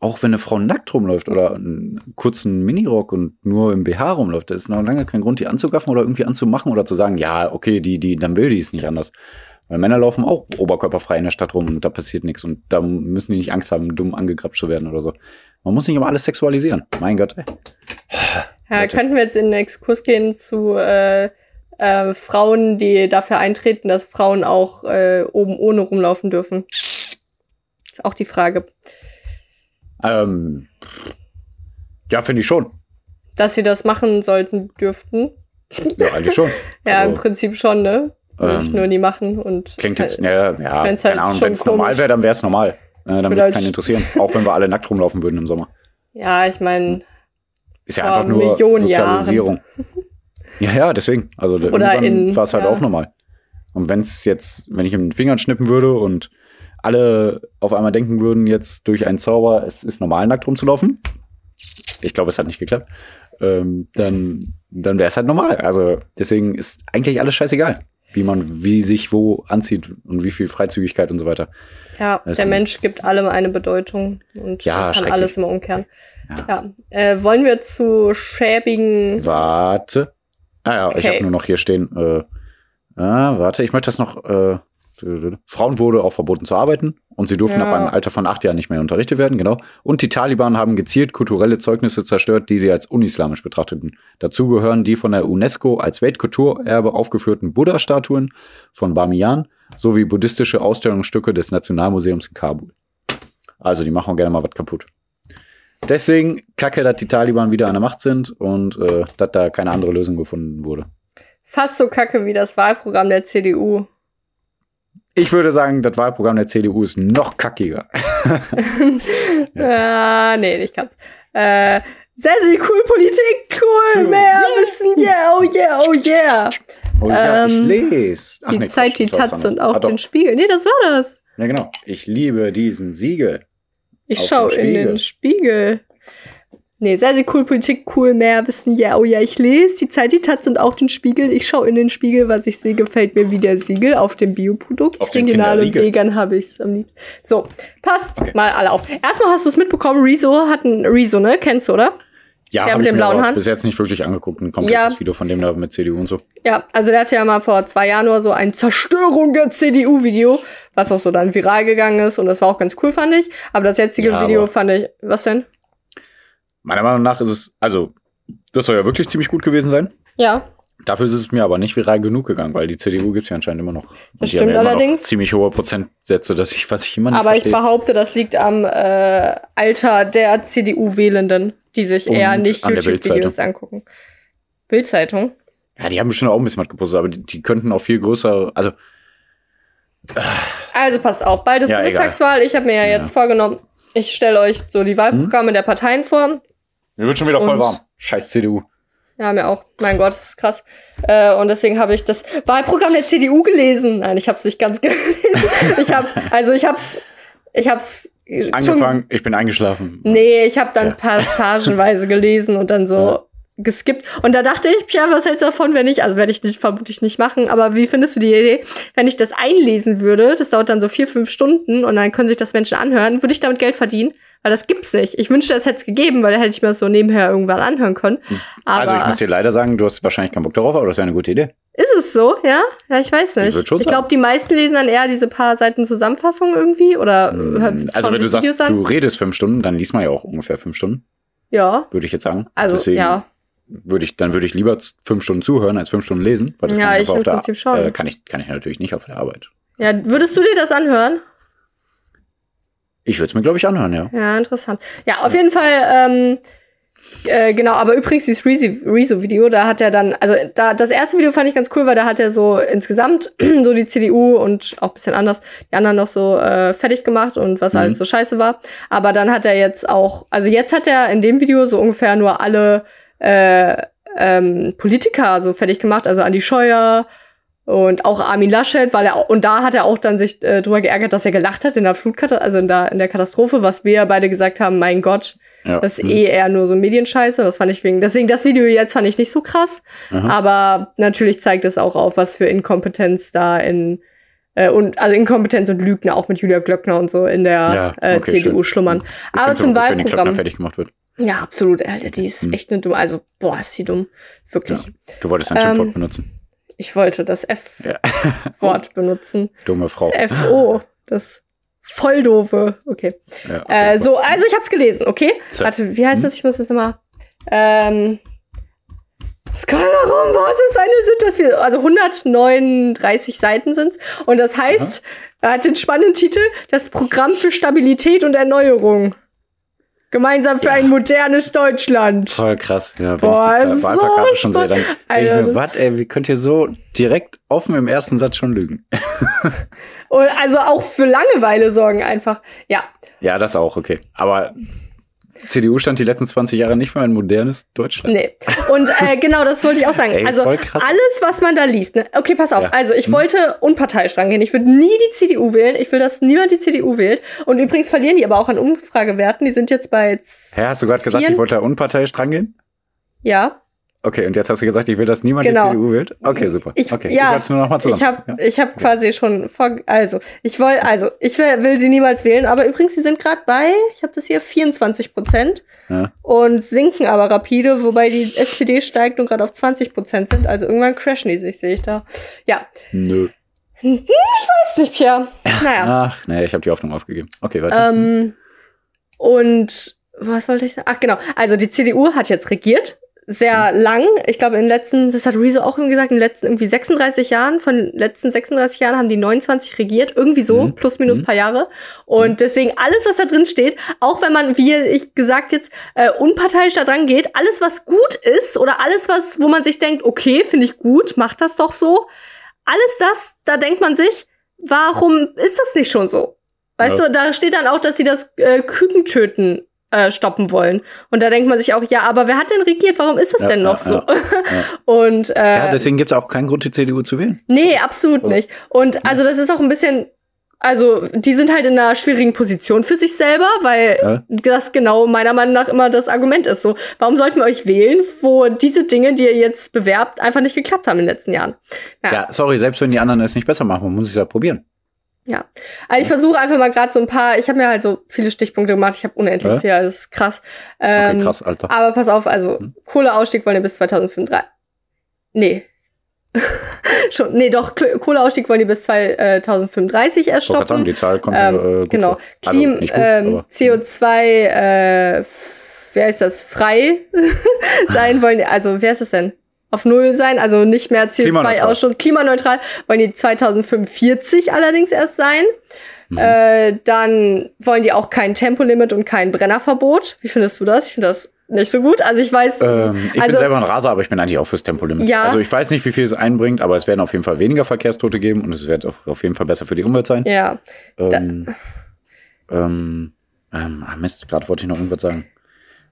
auch wenn eine Frau nackt rumläuft oder einen kurzen Minirock und nur im BH rumläuft, das ist noch lange kein Grund, die anzugaffen oder irgendwie anzumachen oder zu sagen, ja, okay, die, die, dann will die es nicht anders. Weil Männer laufen auch oberkörperfrei in der Stadt rum und da passiert nichts und da müssen die nicht Angst haben, dumm angegrapscht zu werden oder so. Man muss nicht immer alles sexualisieren. Mein Gott, ey. Ja, könnten wir jetzt in den Exkurs gehen zu äh, äh, Frauen, die dafür eintreten, dass Frauen auch äh, oben ohne rumlaufen dürfen. Ist auch die Frage. Ähm, ja, finde ich schon. Dass sie das machen sollten, dürften. Ja, eigentlich schon. Ja, Also, im Prinzip schon, ne? Würde ich Ähm, nur nie machen. Und Klingt jetzt, Äh, ja, ja find's keine halt Ahnung, wenn es normal wäre, dann wäre es normal. Äh, dann würde es Vielleicht- keinen interessieren. Auch wenn wir alle nackt rumlaufen würden im Sommer. Ja, ich meine, Ist ja einfach nur Millionen Sozialisierung. Ja, ja, deswegen. Also Oder irgendwann war es halt ja. auch normal. Und wenn es jetzt, wenn ich in den Fingern schnippen würde und alle auf einmal denken würden, jetzt durch einen Zauber, es ist normal, nackt rumzulaufen. Ich glaube, es hat nicht geklappt. Ähm, dann dann wäre es halt normal. Also deswegen ist eigentlich alles scheißegal, wie man, wie sich wo anzieht und wie viel Freizügigkeit und so weiter. ja, Das der Mensch gibt allem eine Bedeutung und Ja, kann alles immer umkehren. Ja. Ja. Äh, wollen wir zu schäbigen. Warte. Ah ja, ich Okay. habe nur noch hier stehen. Äh, ah, warte, ich möchte das noch. Äh, Frauen wurde auch verboten zu arbeiten und sie durften Ja. ab einem Alter von acht Jahren nicht mehr unterrichtet werden, genau. Und die Taliban haben gezielt kulturelle Zeugnisse zerstört, die sie als unislamisch betrachteten. Dazu gehören die von der UNESCO als Weltkulturerbe aufgeführten Buddha-Statuen von Bamiyan sowie buddhistische Ausstellungsstücke des Nationalmuseums in Kabul. Also, die machen gerne mal was kaputt. Deswegen kacke, dass die Taliban wieder an der Macht sind und äh, dass da keine andere Lösung gefunden wurde. Fast so kacke wie das Wahlprogramm der CDU. Ich würde sagen, das Wahlprogramm der CDU ist noch kackiger. Ah, nee, nicht ganz. Äh, sehr, sehr cool Politik, cool, mehr Wissen, yeah, oh yeah, oh yeah. Oh ja, ich Ähm, lese. Ach Die nee, Zeit, Quatsch, die Taz und auch Ah, den Spiegel. Nee, das war das. Ja, genau. Ich liebe diesen Siegel. Ich Auf schau den in den Spiegel. Nee, sehr, sehr cool Politik, cool, mehr Wissen, ja, oh ja, ich lese die Zeit, die Taz und auch den Spiegel. Ich schau in den Spiegel, was ich sehe, gefällt mir wie der Siegel auf dem Bioprodukt. Auf den Regional und vegan habe ich es am liebsten. So, passt Okay. mal alle auf. Erstmal hast du es mitbekommen, Rezo hat ein Rezo, ne? Kennst du, oder? Ja, habe mit ich dem mir bis jetzt nicht wirklich angeguckt. Ein komplettes Ja. Video von dem da mit CDU und so. Ja, also der hatte ja mal vor zwei Jahren nur so ein Zerstörung der CDU-Video, was auch so dann viral gegangen ist und das war auch ganz cool, fand ich. Aber das jetzige Ja, Video fand ich, was denn? Meiner Meinung nach ist es, also, das soll ja wirklich ziemlich gut gewesen sein. Ja, Dafür ist es mir aber nicht viral genug gegangen, weil die CDU gibt es ja anscheinend immer noch. Das stimmt ja allerdings. Ziemlich hohe Prozentsätze, dass ich, was ich immer nicht aber ich verstehe. behaupte, das liegt am äh, Alter der CDU-Wählenden, die sich Und eher nicht an YouTube-Videos angucken. Bildzeitung. Ja, die haben bestimmt auch ein bisschen was gepostet, aber die, die könnten auch viel größer, also Also passt auf, bald ist Ja, Bundestagswahl. Ich habe mir ja, Ja. jetzt vorgenommen, ich stelle euch so die Wahlprogramme der Parteien vor. Mir wird schon wieder voll Und- warm. Scheiß CDU. Ja, mir auch. Mein Gott, das ist krass. Äh, und deswegen habe ich das Wahlprogramm der CDU gelesen. Nein, ich habe es nicht ganz gelesen. ich habe, also ich habe es, ich habe es Angefangen, ich bin eingeschlafen. Nee, ich habe dann Tja. passagenweise gelesen und dann so Ja. geskippt. Und da dachte ich, ja, was hältst du davon, wenn ich, also werde ich nicht, vermutlich nicht machen, aber wie findest du die Idee, wenn ich das einlesen würde, das dauert dann so vier, fünf Stunden und dann können sich das Menschen anhören, würde ich damit Geld verdienen? Weil das gibt's nicht. Ich wünschte, es hätte es gegeben, weil da hätte ich mir das so nebenher irgendwann anhören können. Aber also ich muss dir leider sagen, du hast wahrscheinlich keinen Bock darauf, aber das ist ja eine gute Idee. ist es so, ja? Ja, ich weiß nicht. schon Ich glaube, die meisten lesen dann eher diese paar Seiten Zusammenfassung irgendwie oder hören- Also wenn du Videos sagst, an. du redest fünf Stunden, dann liest man ja auch ungefähr fünf Stunden, Ja, würde ich jetzt sagen. also Deswegen ja. würde ich, dann würde ich lieber fünf Stunden zuhören als fünf Stunden lesen. Weil das Ja, kann ich auf der, Prinzip schon. Äh, kann ich, kann ich natürlich nicht auf der Arbeit. Ja, würdest du dir das anhören? Ich würde es mir, glaube ich, anhören, ja. Ja, interessant. Ja, auf jeden Fall, ähm, äh, genau, aber übrigens dieses Rezo- Rezo-Video, da hat er dann, also da, das erste Video fand ich ganz cool, weil da hat er so insgesamt so die CDU und auch ein bisschen anders die anderen noch so äh, fertig gemacht und was Mhm. alles so scheiße war. Aber dann hat er jetzt auch, also jetzt hat er in dem Video so ungefähr nur alle äh, ähm, Politiker so fertig gemacht, also Andi Scheuer und auch Armin Laschet, weil er und da hat er auch dann sich äh, drüber geärgert, dass er gelacht hat in der Flutkatastrophe, also in der, in der Katastrophe, was wir beide gesagt haben, mein Gott, ja. das ist Mhm. eh eher nur so Medienscheiße. Das fand ich wegen, deswegen das Video jetzt fand ich nicht so krass, Aha. aber natürlich zeigt es auch auf, was für Inkompetenz da in äh, und also Inkompetenz und Lügner auch mit Julia Glöckner und so in der Ja, äh, okay, CDU schön. schlummern. Ich aber zum Wahlprogramm. fertig gemacht wird. Ja, absolut, Alter, die ist Mhm. echt eine dumme, also boah, ist sie dumm, wirklich. Ja. Du wolltest ein Ähm, Schimpfwort benutzen. Ich wollte das F-Wort Ja. benutzen. Dumme Frau. Das F-O, das Volldoofe. Okay. Ja, Äh, okay. so, also ich hab's gelesen, okay? So. Warte, wie heißt das? Ich muss das immer. Ähm, Skala-Raum, was ist eine, sind das wir, also 139 Seiten sind's. Und das heißt, er hat den spannenden Titel, das Programm für Stabilität und Erneuerung. Gemeinsam für Ja. ein modernes Deutschland. Voll krass. Ja, wenn Boah, ich die so Wahlplakate schon sehe, dann denke ich Alter, mir, was, ey, wie könnt ihr so direkt offen im ersten Satz schon lügen? Und also auch für Langeweile sorgen einfach. Ja, Ja, das auch, okay. Aber CDU stand die letzten 20 Jahre nicht für ein modernes Deutschland. nee. Und äh, genau, das wollte ich auch sagen. Ey, also alles, was man da liest. Ne? Okay, pass auf. Ja. Also ich Hm. wollte unparteiisch rangehen. Ich würde nie die CDU wählen. Ich will, dass niemand die CDU wählt. Und übrigens verlieren die aber auch an Umfragewerten. Die sind jetzt bei Hä, hast du gerade gesagt, ich wollte da unparteiisch drangehen? Ja, Okay, und jetzt hast du gesagt, ich will, dass niemand Genau. die CDU wählt? Okay, super. Ich- okay, ja, ich wollte es nur noch mal ich habe ich hab quasi schon vor, also ich will also ich will, will sie niemals wählen, aber übrigens sie sind gerade bei, ich habe das hier 24 Prozent Ja. und sinken aber rapide, wobei die SPD steigt und gerade auf 20 Prozent sind, also irgendwann crashen die sich, sehe ich da. Ja, Nö. weiß nicht, Pierre. Naja. Ach, nee, ich habe die Hoffnung aufgegeben. Okay, weiter. Ähm, und was wollte ich sagen? Ach genau, also die CDU hat jetzt regiert. Sehr Mhm. lang. Ich glaube, in den letzten, das hat Rezo auch irgendwie gesagt, in den letzten irgendwie 36 Jahren, von den letzten 36 Jahren haben die 29 regiert. Irgendwie so, Mhm. plus minus Mhm. paar Jahre. Und deswegen alles, was da drin steht, auch wenn man, wie ich gesagt jetzt, äh, unparteiisch da dran geht, alles, was gut ist oder alles, was, wo man sich denkt, okay, finde ich gut, macht das doch so. Alles das, da denkt man sich, warum ist das nicht schon so? Weißt Ja. du, da steht dann auch, dass sie das äh, Kükentöten äh, stoppen wollen. Und da denkt man sich auch, ja, aber wer hat denn regiert? Warum ist das Ja, denn noch ja, so? Und äh, ja, deswegen gibt es auch keinen Grund, die CDU zu wählen. nee, absolut Oder? nicht. Und also das ist auch ein bisschen, also die sind halt in einer schwierigen Position für sich selber, weil Ja. das genau meiner Meinung nach immer das Argument ist. So, warum sollten wir euch wählen, wo diese Dinge, die ihr jetzt bewerbt, einfach nicht geklappt haben in den letzten Jahren? Ja. Ja, sorry, selbst wenn die anderen es nicht besser machen, man muss es ja probieren. Also ich versuche einfach mal gerade so ein paar, ich habe mir halt so viele Stichpunkte gemacht, ich habe unendlich Ja. viel, das ist krass. Okay, Ähm, krass, Alter. Aber pass auf, also Hm. Kohleausstieg wollen die bis 2035. Nee. Schon, nee, doch, Kohleausstieg wollen die bis 2035 erst gerade sagen, stoppen. die Zahl kommt Ähm, äh, gut genau. vor. Also, Klim, gut, ähm, aber- CO2, äh, wer ist das, frei sein wollen, also wer ist es denn? Auf Null sein, also nicht mehr Klimaneutral. CO2-Ausstoß, klimaneutral wollen die 2045 allerdings erst sein. Mhm. Äh, dann wollen die auch kein Tempolimit und kein Brennerverbot. Wie findest du das? Ich finde das nicht so gut. Also ich weiß, Ähm, ich also- bin selber ein Raser, aber ich bin eigentlich auch fürs Tempolimit. Ja. Also ich weiß nicht, wie viel es einbringt, aber es werden auf jeden Fall weniger Verkehrstote geben und es wird auch auf jeden Fall besser für die Umwelt sein. ja, Ähm, ähm, ähm, ah, Mist, gerade wollte ich noch irgendwas sagen.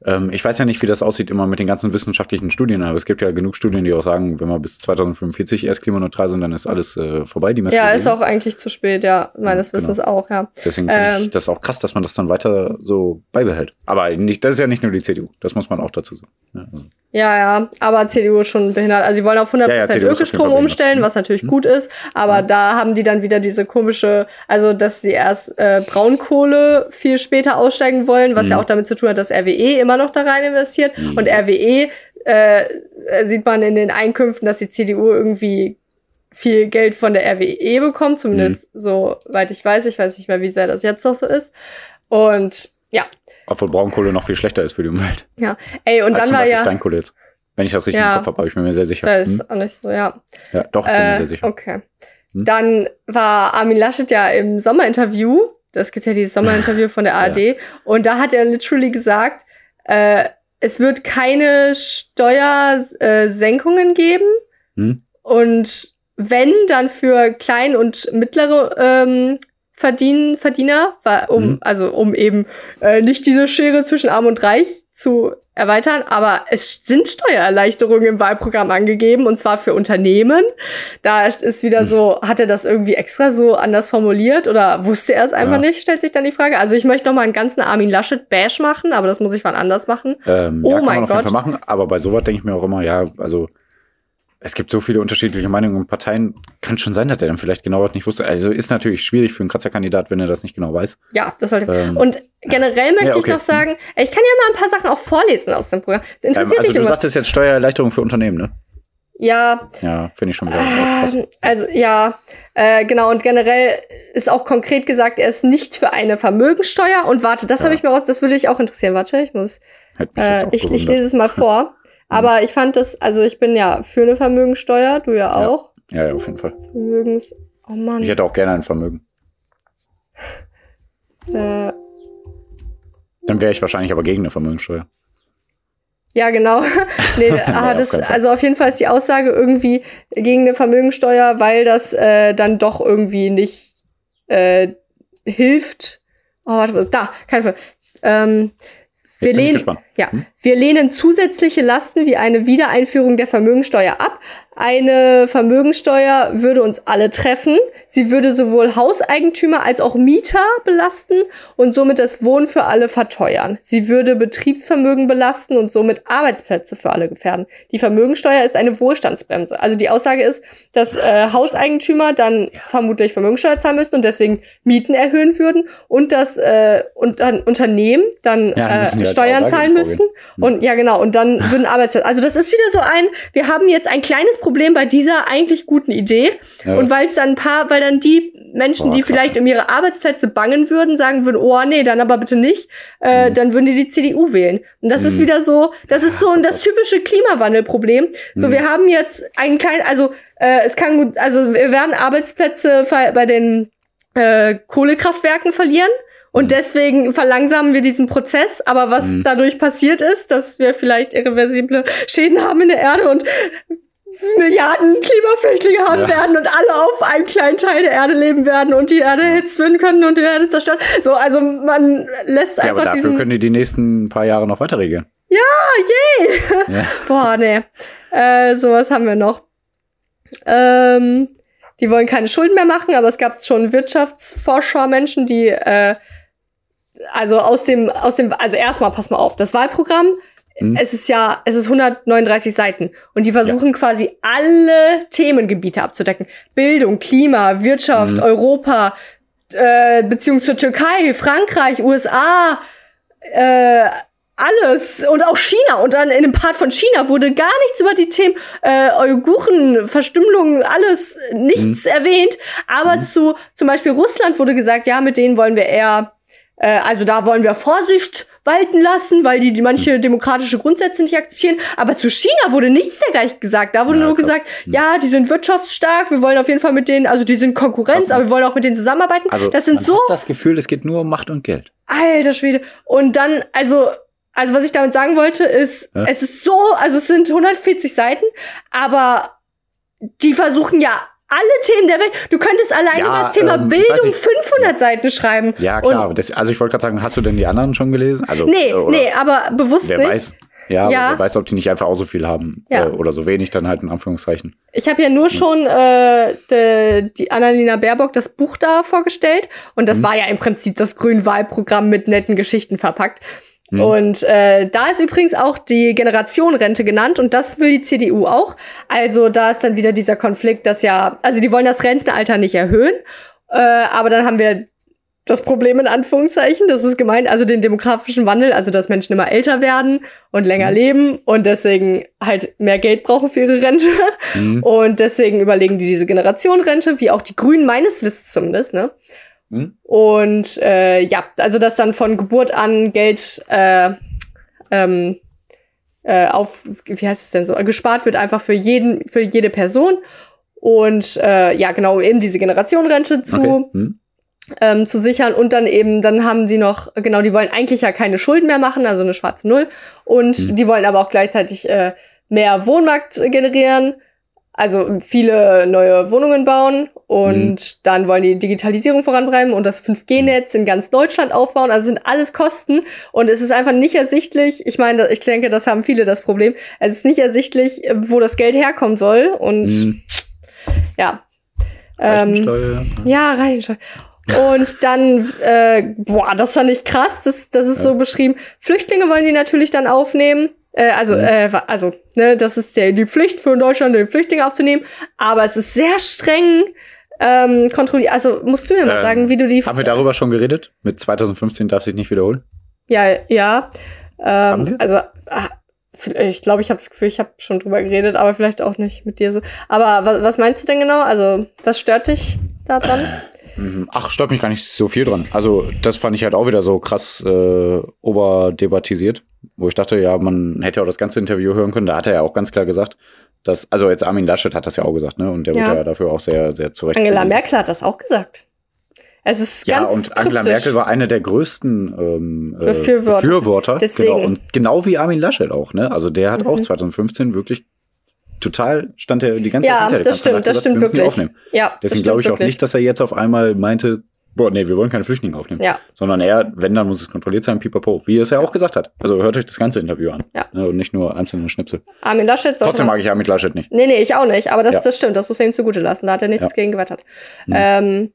Ähm, ich weiß ja nicht, wie das aussieht immer mit den ganzen wissenschaftlichen Studien, aber es gibt ja genug Studien, die auch sagen, wenn wir bis 2045 erst klimaneutral sind, dann ist alles äh, vorbei. Die ja, ist auch eigentlich zu spät, ja, meines Genau. Wissens auch, ja. Deswegen finde ähm, ich das auch krass, dass man das dann weiter so beibehält. Aber nicht, das ist ja nicht nur die CDU, das muss man auch dazu sagen. Ja, also. Ja, ja, aber CDU ist schon behindert. Also sie wollen auf 100% Ja, ja, Ökostrom umstellen, was natürlich Mhm. gut ist, aber Ja. da haben die dann wieder diese komische, also dass sie erst äh, Braunkohle viel später aussteigen wollen, was ja Mhm. auch damit zu tun hat, dass RWE immer noch da rein investiert Mhm. und RWE äh, äh, sieht man in den Einkünften, dass die CDU irgendwie viel Geld von der RWE bekommt, zumindest Mhm. soweit ich weiß. Ich weiß nicht mehr, wie sehr das jetzt noch so ist. Und ja, Obwohl Braunkohle noch viel schlechter ist für die Umwelt. ey, und dann war Beispiel ja, Steinkohle jetzt. Wenn ich das richtig Ja. im Kopf habe, aber ich bin mir sehr sicher. das Hm? ist auch nicht so, ja. Ja, doch, bin mir Äh, sehr sicher. okay. Hm? Dann war Armin Laschet ja im Sommerinterview. Es gibt ja dieses Sommerinterview von der ARD. Und da hat er literally gesagt, äh, es wird keine Steuersenkungen geben. Hm? Und wenn, dann für klein- und mittlere ähm, Verdien Verdiener, um, Mhm. also um eben äh, nicht diese Schere zwischen Arm und Reich zu erweitern, aber es sind Steuererleichterungen im Wahlprogramm angegeben und zwar für Unternehmen. Da ist wieder Mhm. so, hat er das irgendwie extra so anders formuliert oder wusste er es einfach Ja. nicht, stellt sich dann die Frage. Also ich möchte noch mal einen ganzen Armin Laschet Bash machen, aber das muss ich wann anders machen. Ähm, Oh ja, kann mein man auf jeden Gott. Fall machen, aber bei sowas denke ich mir auch immer, ja, also es gibt so viele unterschiedliche Meinungen und Parteien. Kann schon sein, dass er dann vielleicht genau was nicht wusste. Also ist natürlich schwierig für einen Kratzerkandidat, wenn er das nicht genau weiß. Ja, das sollte. Ähm, Und generell möchte Ja, okay. ich noch sagen, ich kann ja mal ein paar Sachen auch vorlesen aus dem Programm. ähm, Interessiert also dich du sagtest jetzt Steuererleichterung für Unternehmen, ne? Ja, Ja, finde ich schon wieder ähm, also ja, äh, genau. Und generell ist auch konkret gesagt, er ist nicht für eine Vermögensteuer. Und warte, das Ja. habe ich mir raus, das würde dich auch interessieren. Warte, ich muss, äh, ich, ich lese es mal vor. Aber ich fand das, also ich bin ja für eine Vermögensteuer, du ja Ja. auch. Ja, ja, auf jeden Fall. Vermögens. Oh Mann. Ich hätte auch gerne ein Vermögen. Äh, Dann wäre ich wahrscheinlich aber gegen eine Vermögenssteuer. ja, genau. nee, ah, das, also auf jeden Fall ist die Aussage irgendwie gegen eine Vermögensteuer, weil das äh, dann doch irgendwie nicht äh, hilft. Oh, warte, was- da, kein Fall. Ähm, wir lehnen, gespannt. Ja, Hm? wir lehnen zusätzliche Lasten wie eine Wiedereinführung der Vermögensteuer ab. Eine Vermögensteuer würde uns alle treffen. Sie würde sowohl Hauseigentümer als auch Mieter belasten und somit das Wohnen für alle verteuern. Sie würde Betriebsvermögen belasten und somit Arbeitsplätze für alle gefährden. Die Vermögensteuer ist eine Wohlstandsbremse. Also die Aussage ist, dass äh, Hauseigentümer dann vermutlich Vermögensteuer zahlen müssten und deswegen Mieten erhöhen würden und dass äh, und dann Unternehmen dann Ja, müssen äh, Steuern zahlen dagegen müssten. Und ja, genau. Und dann würden Arbeitsplätze. Also das ist wieder so ein, wir haben jetzt ein kleines Problem bei dieser eigentlich guten Idee. Ja. Und weil es dann ein paar, weil dann die Menschen, Boah, die vielleicht um ihre Arbeitsplätze bangen würden, sagen würden, oh nee, dann aber bitte nicht, äh, Mhm. dann würden die die CDU wählen. Und das ist Mhm. wieder so, das ist so das typische Klimawandelproblem. So, Mhm. wir haben jetzt einen kleinen, also äh, es kann gut, also wir werden Arbeitsplätze bei den äh, Kohlekraftwerken verlieren. Und Mhm. deswegen verlangsamen wir diesen Prozess. Aber was Mhm. dadurch passiert ist, dass wir vielleicht irreversible Schäden haben in der Erde und Milliarden Klimaflüchtlinge haben Ja. werden und alle auf einem kleinen Teil der Erde leben werden und die Erde werden können und die Erde zerstören. So, also man lässt ja, aber einfach dafür können die die nächsten paar Jahre noch weiter regeln. Ja, yay! Ja. Boah, nee. Äh, sowas haben wir noch. Ähm, die wollen keine Schulden mehr machen, aber es gab schon Wirtschaftsforscher, Menschen, die äh, also aus dem, aus dem, also erstmal, pass mal auf, das Wahlprogramm, Hm? es ist ja, es ist 139 Seiten und die versuchen quasi alle Themengebiete abzudecken. Bildung, Klima, Wirtschaft, Mhm. Europa, äh, Beziehung zur Türkei, Frankreich, USA, äh, alles und auch China. Und dann in dem Part von China wurde gar nichts über die Themen äh, Uiguren, Verstümmelung, alles nichts erwähnt. Aber Mhm. zu zum Beispiel Russland wurde gesagt, ja, mit denen wollen wir eher also da wollen wir Vorsicht walten lassen, weil die, die manche demokratische Grundsätze nicht akzeptieren. Aber zu China wurde nichts dergleichen gesagt. Da wurde Ja, nur krass. gesagt, ja, die sind wirtschaftsstark, wir wollen auf jeden Fall mit denen, also die sind Konkurrenz, aber wir wollen auch mit denen zusammenarbeiten. Also das sind man so hat das Gefühl, es geht nur um Macht und Geld. Alter Schwede. Und dann, also, also was ich damit sagen wollte, ist, Ja. es ist so, also es sind 140 Seiten, aber die versuchen ja alle Themen der Welt. Du könntest alleine Ja, über das Thema ähm, Bildung nicht. 500 Seiten schreiben. Ja, klar. das, also ich wollte gerade sagen, hast du denn die anderen schon gelesen? Also, Nee, äh, nee, aber bewusst Wer nicht. weiß. Ja, Ja. wer weiß, ob die nicht einfach auch so viel haben. Ja. Äh, oder so wenig dann halt in Anführungszeichen. Ich habe ja nur schon äh, de, die Annalena Baerbock das Buch da vorgestellt und das Mhm. war ja im Prinzip das Grünwahlprogramm mit netten Geschichten verpackt. Mhm. Und äh, da ist übrigens auch die Generationenrente genannt und das will die CDU auch. Also da ist dann wieder dieser Konflikt, dass ja, also die wollen das Rentenalter nicht erhöhen, äh, aber dann haben wir das Problem in Anführungszeichen, das ist gemeint, also den demografischen Wandel, also dass Menschen immer älter werden und länger Mhm. leben und deswegen halt mehr Geld brauchen für ihre Rente. Mhm. Und deswegen überlegen die diese Generationenrente, wie auch die Grünen meines Wissens zumindest, ne? Mhm. Und äh, ja, also dass dann von Geburt an Geld äh, ähm, äh, auf, wie heißt es denn so, gespart wird einfach für jeden, für jede Person. Und äh, ja, genau, eben diese Generationenrente zu, Okay. Mhm. ähm, zu sichern und dann eben, dann haben sie noch, genau, die wollen eigentlich ja keine Schulden mehr machen, also eine schwarze Null. Und Mhm. die wollen aber auch gleichzeitig äh, mehr Wohnmarkt generieren, also viele neue Wohnungen bauen und Mhm. dann wollen die Digitalisierung vorantreiben und das 5G-Netz in ganz Deutschland aufbauen. Also sind alles Kosten und es ist einfach nicht ersichtlich. Ich meine, ich denke, das haben viele das Problem. Es ist nicht ersichtlich, wo das Geld herkommen soll und Mhm. ja. Ähm, Reichensteuer. ja, Reichensteuer. Und dann, äh, boah, das fand ich krass, das, das ist Ja. so beschrieben. Flüchtlinge wollen die natürlich dann aufnehmen. Äh, also, Mhm. äh, also, ne, das ist der, die Pflicht für Deutschland, die Flüchtlinge aufzunehmen. Aber es ist sehr streng ähm, kontrolliert. Also, musst du mir mal Ähm, sagen, wie du die. Haben wir darüber schon geredet? Mit 2015 darf sich nicht wiederholen? Ja, ja. Haben Ähm, wir? also, ah, ich glaube, ich habe das Gefühl, ich habe schon drüber geredet, aber vielleicht auch nicht mit dir so. Aber was, was meinst du denn genau? Also, was stört dich daran? Mhm. Ach, stört mich gar nicht so viel dran. Also, das fand ich halt auch wieder so krass äh, oberdebattisiert, wo ich dachte, ja, man hätte auch das ganze Interview hören können. Da hat er ja auch ganz klar gesagt, dass, also jetzt Armin Laschet hat das ja auch gesagt, ne? Und der Ja. wurde ja dafür auch sehr, sehr zurecht. Angela gewiesen. Merkel hat das auch gesagt. Es ist Ja, ganz und Angela kryptisch. Merkel war eine der größten ähm, äh, Befürworter. Befürworter. Deswegen. Genau. Und genau wie Armin Laschet auch, ne? Also der hat Mhm. auch 2015 wirklich total, stand er die ganze Zeit Ja, hinter der das stimmt, das hat stimmt wir wirklich. Aufnehmen. Ja, das Deswegen glaube ich auch wirklich. nicht, dass er jetzt auf einmal meinte, boah, nee, wir wollen keine Flüchtlinge aufnehmen. Ja. Sondern er, wenn, dann muss es kontrolliert sein, pipapo. Wie er es ja auch gesagt hat. Also hört euch das ganze Interview an. Ja. Ne, und nicht nur einzelne Schnipsel. Armin Laschet Trotzdem mag ich Armin Laschet nicht. Nee, nee, ich auch nicht. Aber das, Ja. das stimmt, das muss man ihm zugute lassen. Da hat er nichts Ja. gegen gewettert. Mhm. Ähm,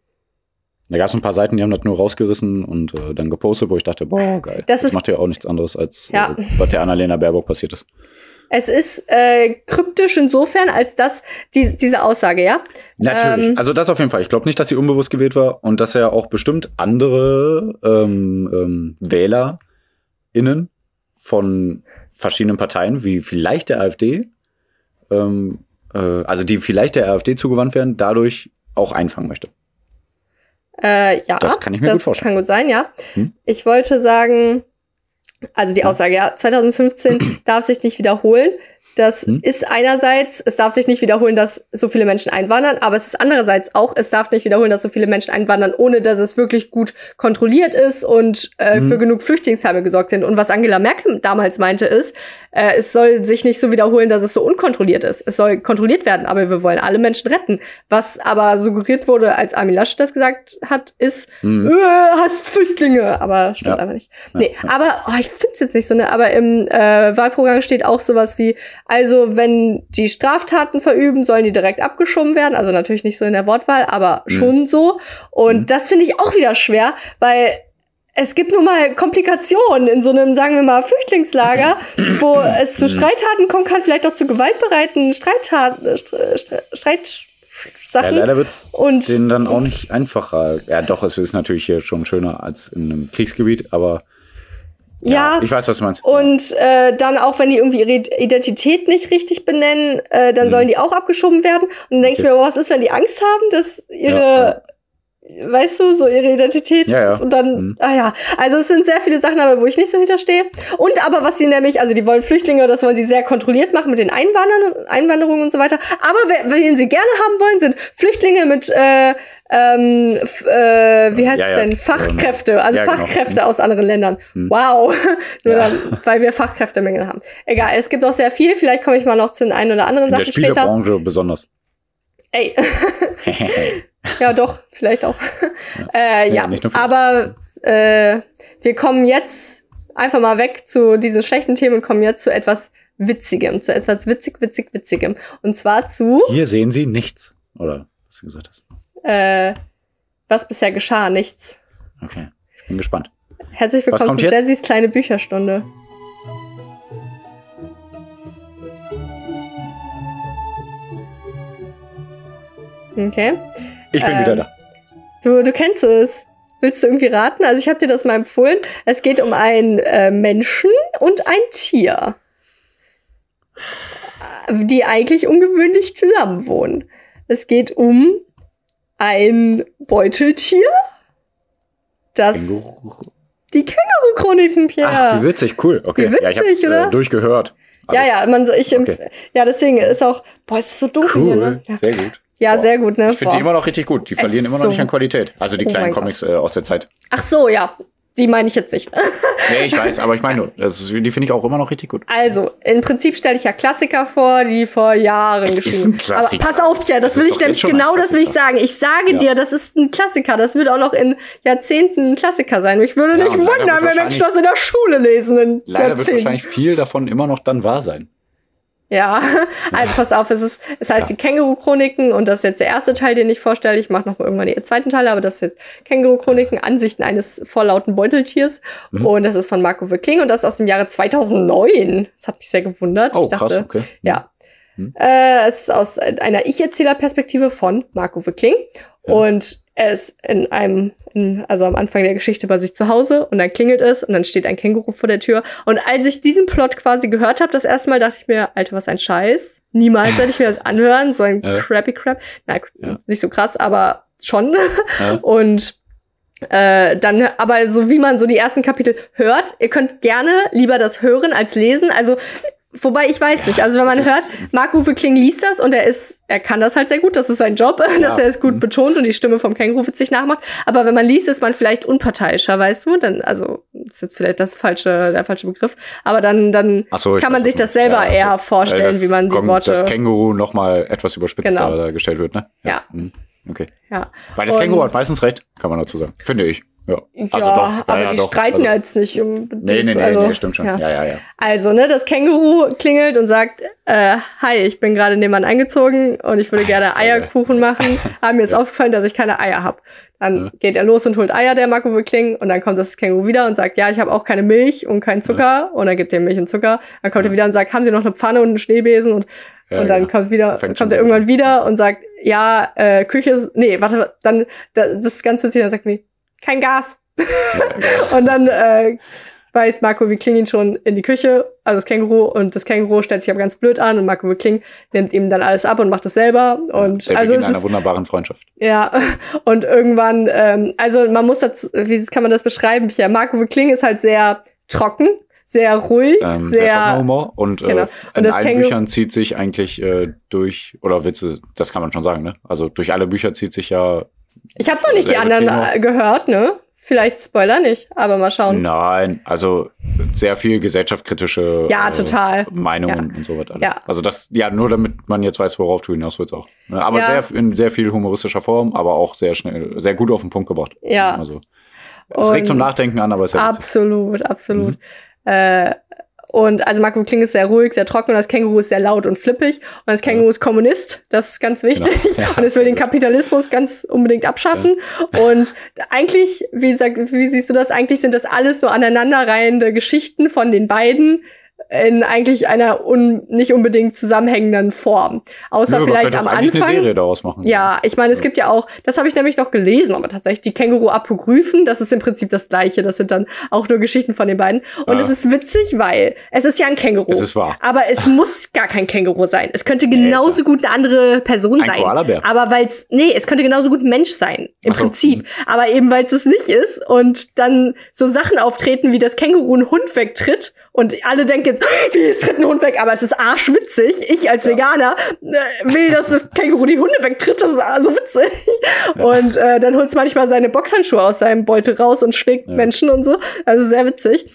Da gab es ein paar Seiten, die haben das nur rausgerissen und äh, dann gepostet, wo ich dachte, boah, geil. Das ist- macht ja auch nichts anderes, als Ja. äh, was der Annalena Baerbock passiert ist. Es ist äh, kryptisch insofern, als dass die, diese Aussage, ja? Natürlich. Ähm, also das auf jeden Fall. Ich glaube nicht, dass sie unbewusst gewählt war und dass er auch bestimmt andere ähm, ähm, WählerInnen von verschiedenen Parteien, wie vielleicht der AfD, ähm, äh, also die vielleicht der AfD zugewandt werden, dadurch auch einfangen möchte. Äh, ja, Das kann ich mir das gut vorstellen. kann gut sein, ja. Hm? Ich wollte sagen, also die Aussage, ja, 2015 darf sich nicht wiederholen. Das Hm? ist einerseits, es darf sich nicht wiederholen, dass so viele Menschen einwandern, aber es ist andererseits auch, es darf nicht wiederholen, dass so viele Menschen einwandern, ohne dass es wirklich gut kontrolliert ist und äh, Hm. für genug Flüchtlingsheime gesorgt sind. Und was Angela Merkel damals meinte, ist, äh, es soll sich nicht so wiederholen, dass es so unkontrolliert ist. Es soll kontrolliert werden, aber wir wollen alle Menschen retten. Was aber suggeriert wurde, als Armin Laschet das gesagt hat, ist, Mhm. äh, hast Flüchtlinge, aber stimmt Ja. einfach nicht. Ja, Nee, aber oh, ich finde es jetzt nicht so, ne? Aber im äh, Wahlprogramm steht auch sowas wie, also wenn die Straftaten verüben, sollen die direkt abgeschoben werden. Also natürlich nicht so in der Wortwahl, aber Mhm. schon so. Und Mhm. das finde ich auch wieder schwer, weil es gibt nun mal Komplikationen in so einem, sagen wir mal, Flüchtlingslager, wo es zu Mhm. Streittaten kommen kann, vielleicht auch zu gewaltbereiten Streittaten, äh, Stre- Stre- Ja, Streitsachen. leider wird's und denen dann auch nicht einfacher. Ja, doch, es ist natürlich hier schon schöner als in einem Kriegsgebiet, aber ja, ich weiß, was du meinst. Und äh, dann auch, wenn die irgendwie ihre Identität nicht richtig benennen, äh, dann Mhm. sollen die auch abgeschoben werden. Und dann denke ich Okay. mir, was ist, wenn die Angst haben, dass ihre, Ja, weißt du, so ihre Identität Ja, ja. und dann, Mhm. ah ja, also es sind sehr viele Sachen, aber wo ich nicht so hinterstehe. Und aber was sie nämlich, also die wollen Flüchtlinge, das wollen sie sehr kontrolliert machen mit den Einwandern, Einwanderungen und so weiter. Aber wer, wen sie gerne haben wollen, sind Flüchtlinge mit, äh, ähm, äh, wie heißt Ja, es denn? Fachkräfte, also genau. Fachkräfte aus anderen Ländern. Hm. Wow. Nur dann, weil wir Fachkräftemängel haben. Egal, es gibt auch sehr viel. Vielleicht komme ich mal noch zu den einen oder anderen In der Sachen später. Spielebranche besonders. Ey. ja, doch, vielleicht auch. äh, Ja, ja, nur für- aber äh, wir kommen jetzt einfach mal weg zu diesen schlechten Themen und kommen jetzt zu etwas Witzigem, zu etwas witzig, witzig, witzigem. Und zwar zu, Hier sehen Sie nichts. Oder was du gesagt hast. äh, was bisher geschah, nichts. Okay, ich bin gespannt. Herzlich willkommen zu? Sessis kleine Bücherstunde. Okay. Ich bin Ähm, wieder da. Du, du kennst es. Willst du irgendwie raten? Also ich habe dir das mal empfohlen. Es geht um einen äh, Menschen und ein Tier, die eigentlich ungewöhnlich zusammenwohnen. Es geht um ein Beuteltier, das Känguru. die Känguru-Chroniken, Pierre. Ach, wie witzig, cool. Okay, Wie ja, ich hab's witzig, oder? äh, durchgehört. ja, ja, man, ich Okay. ja, deswegen ist auch, boah, es ist so dunkel hier, Cool, ne? Ja, sehr gut. Ja sehr gut, ne? Ich finde die immer noch richtig gut. Die verlieren ist immer noch so- nicht an Qualität. Also die Oh kleinen Comics äh, aus der Zeit. Ach so, ja, die meine ich jetzt nicht. Nee, ich weiß, aber ich meine nur, das ist, die finde ich auch immer noch richtig gut. Also, im Prinzip stelle ich ja Klassiker vor, die vor Jahren Es ist geschrieben ein Klassiker. Aber pass auf, Pierre, das, Das will ist ich nämlich genau das will ich sagen. Ich sage Ja. dir, das ist ein Klassiker. Das wird auch noch in Jahrzehnten ein Klassiker sein. Mich würde Ja, nicht wundern, wird wenn Menschen das in der Schule lesen in Leider wird Jahrzehnten. wahrscheinlich viel davon immer noch dann wahr sein. Ja, also pass auf, es, ist, es heißt die Känguru-Chroniken und das ist jetzt der erste Teil, den ich vorstelle. Ich mache noch mal irgendwann den zweiten Teil, aber das ist jetzt Känguru-Chroniken, Ansichten eines vorlauten Beuteltiers. Mhm. Und das ist von Marco Wickling und das ist aus dem Jahre 2009. Das hat mich sehr gewundert. Oh, ich dachte, krass, okay. ja. Mhm. Äh, es ist aus einer Ich-Erzähler-Perspektive von Marco Wickling. Ja. Und er ist in einem, in, also am Anfang der Geschichte bei sich zu Hause und dann klingelt es und dann steht ein Känguru vor der Tür. Und als ich diesen Plot quasi gehört habe, das erste Mal dachte ich mir, Alter, was ein Scheiß. Niemals werde ich mir das anhören, so ein Ja. crappy Crap. Na, Ja. nicht so krass, aber schon. Ja. Und äh, dann, aber so wie man so die ersten Kapitel hört, ihr könnt gerne lieber das hören als lesen. Also, wobei ich weiß nicht. Also, wenn man hört, Marc-Uwe Kling liest das und er ist, er kann das halt sehr gut, das ist sein Job, dass er es gut Mhm. betont und die Stimme vom Känguru witzig nachmacht. Aber wenn man liest, ist man vielleicht unparteiischer, weißt du? Dann, also, ist jetzt vielleicht das falsche, der falsche Begriff. Aber dann, dann so, kann man sich das selber meinst. eher vorstellen, das wie man die kommt- Worte. Das Känguru noch mal etwas überspitzt Genau. da dargestellt wird, ne? Ja. Mhm. Okay. ja. Weil das Und- Känguru hat meistens recht, kann man dazu sagen. Finde ich. Ja. Ja, Also doch, ja, aber ja, die doch. streiten also, ja jetzt nicht unbedingt. Nee, nee, nee, also, nee, stimmt schon. ja. Ja, ja, ja. Also, ne, das Känguru klingelt und sagt, äh, hi, ich bin gerade nebenan eingezogen und ich würde gerne Eierkuchen machen. Aber mir ist aufgefallen, dass ich keine Eier habe. Dann Ja. geht er los und holt Eier, der Marco Kling, und dann kommt das Känguru wieder und sagt, ja, ich habe auch keine Milch und keinen Zucker. Und dann gibt er Milch und Zucker. Dann kommt er Ja. wieder und sagt, haben Sie noch eine Pfanne und einen Schneebesen? Und, Ja, und dann genau. kommt wieder, Fängt kommt er irgendwann an. wieder und sagt, ja, äh, Küche ist, nee, warte, dann, das ist ganz witzig, dann sagt er, kein Gas. Ja, ja. Und dann äh, weist Marco wie Kling ihn schon in die Küche, also das Känguru, und das Känguru stellt sich aber ganz blöd an und Marco wie Kling nimmt ihm dann alles ab und macht es selber. Und Der also es einer ist, wunderbaren Freundschaft. ja, und irgendwann, ähm, also man muss das, wie kann man das beschreiben? Ja, Marco wie Kling ist halt sehr trocken, sehr ruhig, Ähm, sehr, sehr, Humor. Und Genau. äh, in das allen Känguru- Büchern zieht sich eigentlich äh, durch, oder Witze, das kann man schon sagen, ne? Also durch alle Bücher zieht sich ja. Ich habe noch nicht die anderen Thema. äh, gehört, ne? Vielleicht Spoiler nicht, aber mal schauen. Nein, also sehr viel gesellschaftskritische Ja, äh, total. Meinungen und so was alles. Ja. Also das, ja, nur damit man jetzt weiß, worauf du hinaus willst auch. Ne? Aber Ja. sehr, in sehr viel humoristischer Form, aber auch sehr schnell, sehr gut auf den Punkt gebracht. Ja. Also, es regt zum Und- Nachdenken an, aber es ist ja witzig. Absolut, absolut. Mhm. Äh, und also Marco Kling ist sehr ruhig, sehr trocken und das Känguru ist sehr laut und flippig. Und das Känguru ist Kommunist, das ist ganz wichtig. Genau. Ja, und es will den. Kapitalismus ganz unbedingt abschaffen. Und eigentlich, wie, sagt, wie siehst du das? Eigentlich sind das alles nur aneinanderreihende Geschichten von den beiden in eigentlich einer un nicht unbedingt zusammenhängenden Form. Außer Nö, vielleicht am Anfang. eine Serie daraus machen. Ja, ich meine, es Ja. gibt ja auch, das habe ich nämlich noch gelesen, aber tatsächlich die Känguru-Apokryphen, das ist im Prinzip das gleiche. Das sind dann auch nur Geschichten von den beiden. Und es ist witzig, weil es ist ja ein Känguru. Es ist wahr. aber es muss gar kein Känguru sein. Es könnte genauso gut eine andere Person Ein sein. Koalabär. Aber weil es, nee, es könnte genauso gut ein Mensch sein, im so, Prinzip. Aber eben weil es es nicht ist und dann so Sachen auftreten, wie das Känguru einen Hund wegtritt. Und alle denken jetzt, wie, es tritt ein Hund weg, aber es ist arschwitzig. Ich als Ja. Veganer äh, will, dass das Känguru die Hunde wegtritt. Das ist so witzig. Und äh, dann holt es manchmal seine Boxhandschuhe aus seinem Beutel raus und schlägt Ja. Menschen und so. Also sehr witzig.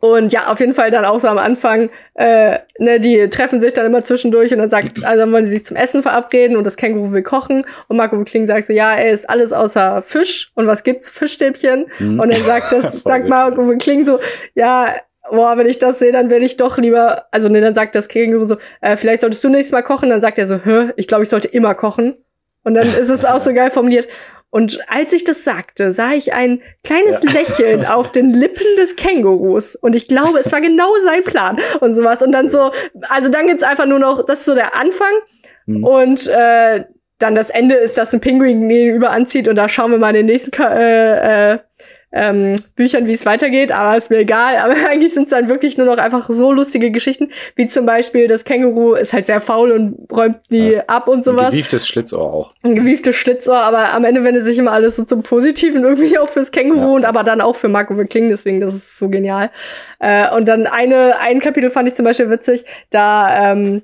Und ja, auf jeden Fall dann auch so am Anfang, äh, ne, die treffen sich dann immer zwischendurch und dann sagt, also dann wollen sie sich zum Essen verabreden und das Känguru will kochen und Marco Kling sagt so, ja, er isst alles außer Fisch und was gibt's? Fischstäbchen. Mhm. Und dann sagt das, sagt. Marco Kling so, ja, boah, wenn ich das sehe, dann will ich doch lieber, also ne, dann sagt das Känguru so, äh, vielleicht solltest du nächstes Mal kochen, dann sagt er so, hä, ich glaube, ich sollte immer kochen. Und dann ist es auch so geil formuliert. Und als ich das sagte, sah ich ein kleines Ja. Lächeln auf den Lippen des Kängurus. Und ich glaube, es war genau sein Plan und sowas. Und dann so, also dann gibt's einfach nur noch, das ist so der Anfang. Mhm. Und äh, dann das Ende ist, dass ein Pinguin ihn überanzieht. Und da schauen wir mal in den nächsten Ka äh, äh, ähm, Büchern, wie es weitergeht, aber ist mir egal. Aber eigentlich sind es dann wirklich nur noch einfach so lustige Geschichten, wie zum Beispiel das Känguru ist halt sehr faul und räumt die Ja. ab und Ein sowas gewieftes Schlitzohr auch. ein gewieftes Schlitzohr, aber am Ende wendet sich immer alles so zum Positiven irgendwie auch fürs Känguru Ja. und aber dann auch für Marco Kling, deswegen das ist so genial. Äh, und dann eine, ein Kapitel fand ich zum Beispiel witzig, da ähm,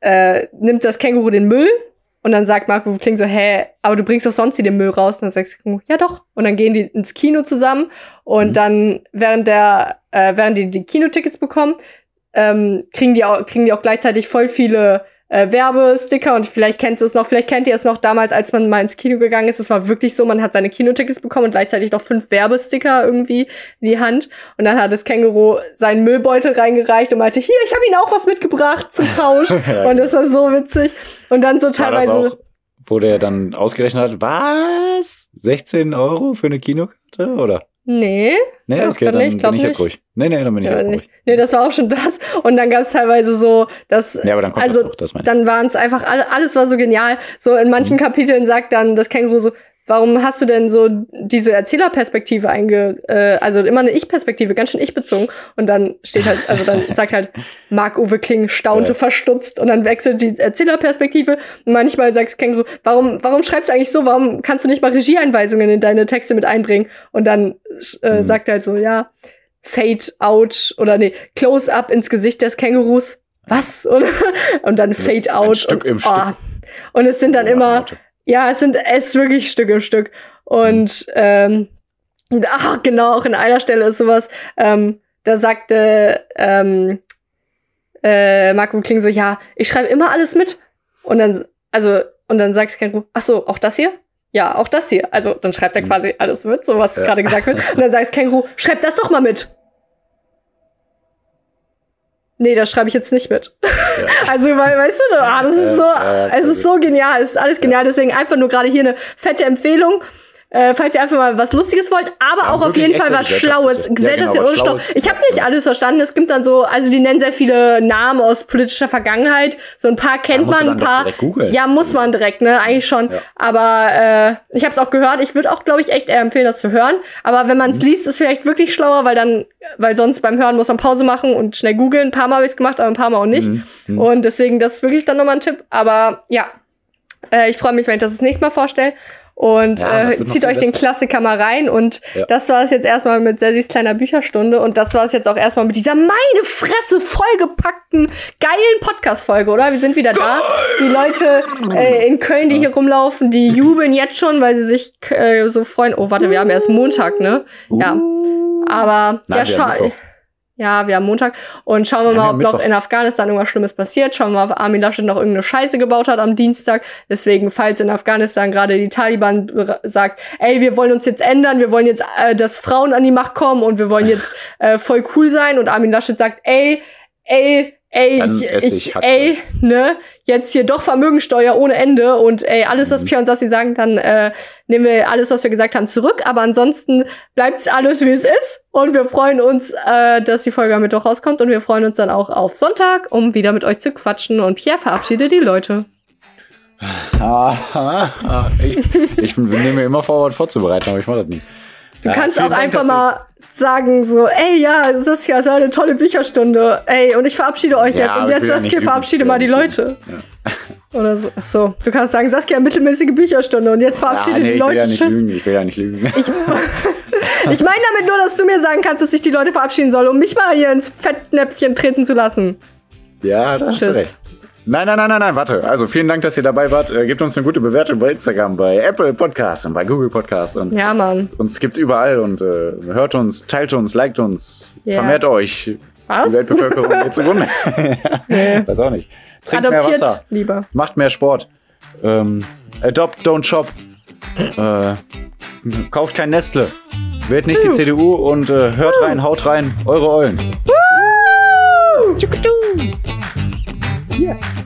äh, nimmt das Känguru den Müll und dann sagt Marco Kling so, hä, aber du bringst doch sonst nie den Müll raus. Und dann sagt das Känguru, ja doch. Und dann gehen die ins Kino zusammen und Mhm. dann, während der, äh, während die die Kinotickets bekommen, ähm, kriegen, die auch, kriegen die auch gleichzeitig voll viele äh, Werbesticker und vielleicht kennt ihr es noch, vielleicht kennt ihr es noch damals, als man mal ins Kino gegangen ist. Es war wirklich so, man hat seine Kinotickets bekommen und gleichzeitig noch fünf Werbesticker irgendwie in die Hand. Und dann hat das Känguru seinen Müllbeutel reingereicht und meinte, hier, ich habe Ihnen auch was mitgebracht zum Tausch. Ja, und das war so witzig. Und dann so teilweise. wo der dann ausgerechnet hat, was? 16 Euro für eine Kinokarte? Oder? Nee, Nee, okay, dann nicht, bin ich jetzt nicht. ruhig. Nee, nee, dann bin ich ja, jetzt ruhig. nee, das war auch schon das. Und dann gab es teilweise so, dass Ja, aber dann kommt Also, das noch, das meine ich. dann waren es einfach, alle, alles war so genial. So in manchen Mhm. Kapiteln sagt dann das Känguru so, warum hast du denn so diese Erzählerperspektive einge, äh, also immer eine Ich-Perspektive, ganz schön ich-bezogen. Und dann steht halt, also dann sagt halt, Marc-Uwe Kling staunte Ja. verstutzt und dann wechselt die Erzählerperspektive. Und manchmal sagst Känguru, warum, warum schreibst du eigentlich so? Warum kannst du nicht mal Regieeinweisungen in deine Texte mit einbringen? Und dann äh, Mhm. sagt er halt so, ja, Fade out oder nee, Close up ins Gesicht des Kängurus. Was? Und, und dann Fade out. Stück und, im Stück. ah. und es sind dann immer, ja, es sind es ist wirklich Stück im Stück. Und ähm, ach, genau, auch in einer Stelle ist sowas, ähm, da sagte ähm, äh, Marco Kling so, ja, ich schreibe immer alles mit. Und dann, also, und dann sagt Känguru, ach so, auch das hier? Ja, auch das hier. Also, dann schreibt er Mhm. quasi alles mit, so was Ja. gerade gesagt wird. Und dann sagt Känguru, schreib das doch mal mit. Nee, das schreibe ich jetzt nicht mit. Also, weil, weißt du, ah, das ist so, Ja, ja, es ist so genial, es ist alles genial. Deswegen einfach nur gerade hier eine fette Empfehlung. Äh, falls ihr einfach mal was Lustiges wollt, aber Ja, auch auf jeden Fall was Schlaues. gesellschaftliche- Ja, genau. Ich habe nicht alles verstanden. Es gibt dann so, also die nennen sehr viele Namen aus politischer Vergangenheit. So ein paar kennt du man, ein paar. Ja, muss man direkt, ne? Eigentlich schon. Ja. Aber äh, ich habe es auch gehört. Ich würde auch, glaube ich, echt eher empfehlen, das zu hören. Aber wenn man es Mhm. liest, ist vielleicht wirklich schlauer, weil dann, weil sonst beim Hören muss man Pause machen und schnell googeln. Ein paar Mal habe ich es gemacht, aber ein paar Mal auch nicht. Mhm. Mhm. Und deswegen, das ist wirklich dann nochmal ein Tipp. Aber ja, äh, ich freue mich, wenn ich das das nächste Mal vorstelle. Und Ja, äh, zieht euch den besser. Klassiker mal rein. Und Ja. das war es jetzt erstmal mit Sessis kleiner Bücherstunde. Und das war es jetzt auch erstmal mit dieser meine Fresse vollgepackten, geilen Podcast-Folge, oder? Wir sind wieder da. Die Leute äh, in Köln, die hier rumlaufen, die jubeln jetzt schon, weil sie sich äh, so freuen. Oh, warte, wir haben erst Montag, ne? Ja. Aber Nein, schau. Mittwoch. Ja, wir haben Montag. Und schauen wir Ja, mal, ob noch in Afghanistan irgendwas Schlimmes passiert. Schauen wir mal, ob Armin Laschet noch irgendeine Scheiße gebaut hat am Dienstag. Deswegen, falls in Afghanistan gerade die Taliban sagt, ey, wir wollen uns jetzt ändern, wir wollen jetzt, äh, dass Frauen an die Macht kommen und wir wollen jetzt äh, voll cool sein. Und Armin Laschet sagt, ey, ey, ey, ich, ich, ey, ne, jetzt hier doch Vermögensteuer ohne Ende und ey, alles, was Mhm. Pia und Sassi sagen, dann äh, nehmen wir alles, was wir gesagt haben, zurück. Aber ansonsten bleibt's alles, wie es ist. Und wir freuen uns, äh, dass die Folge am Mittwoch rauskommt. Und wir freuen uns dann auch auf Sonntag, um wieder mit euch zu quatschen. Und Pierre verabschiedet die Leute. Ah. Ich, ich nehme mir immer vor, was vorzubereiten, aber ich mache das nie. Du Ja, kannst auch Dank, einfach mal sagen so, ey, ja, es war eine tolle Bücherstunde. Ey, und ich verabschiede euch Ja, jetzt. Und jetzt, ja Saskia, verabschiede mal die ja Leute. nicht Oder so. Ach so. Du kannst sagen, Saskia, mittelmäßige Bücherstunde. Und jetzt Ja, verabschiede nee, die ich will Leute. ja nicht lügen. Ich will ja nicht lügen. Ich, ich meine damit nur, dass du mir sagen kannst, dass ich die Leute verabschieden soll, um mich mal hier ins Fettnäpfchen treten zu lassen. Ja, da hast du Tschüss. recht. Nein, nein, nein, nein, nein, warte. Also vielen Dank, dass ihr dabei wart. Äh, gebt uns eine gute Bewertung bei Instagram, bei Apple Podcasts und bei Google Podcasts. Und ja, Mann. Uns gibt's überall und äh, hört uns, teilt uns, liked uns, yeah. vermehrt euch. Was? Die Weltbevölkerung geht zugrunde. nee. Weiß auch nicht. Trinkt Adoptiert mehr Wasser. lieber. Macht mehr Sport. Ähm, adopt, don't shop. Äh, kauft kein Nestle. Wählt nicht die CDU und äh, hört rein, haut rein, eure Eulen. Yeah.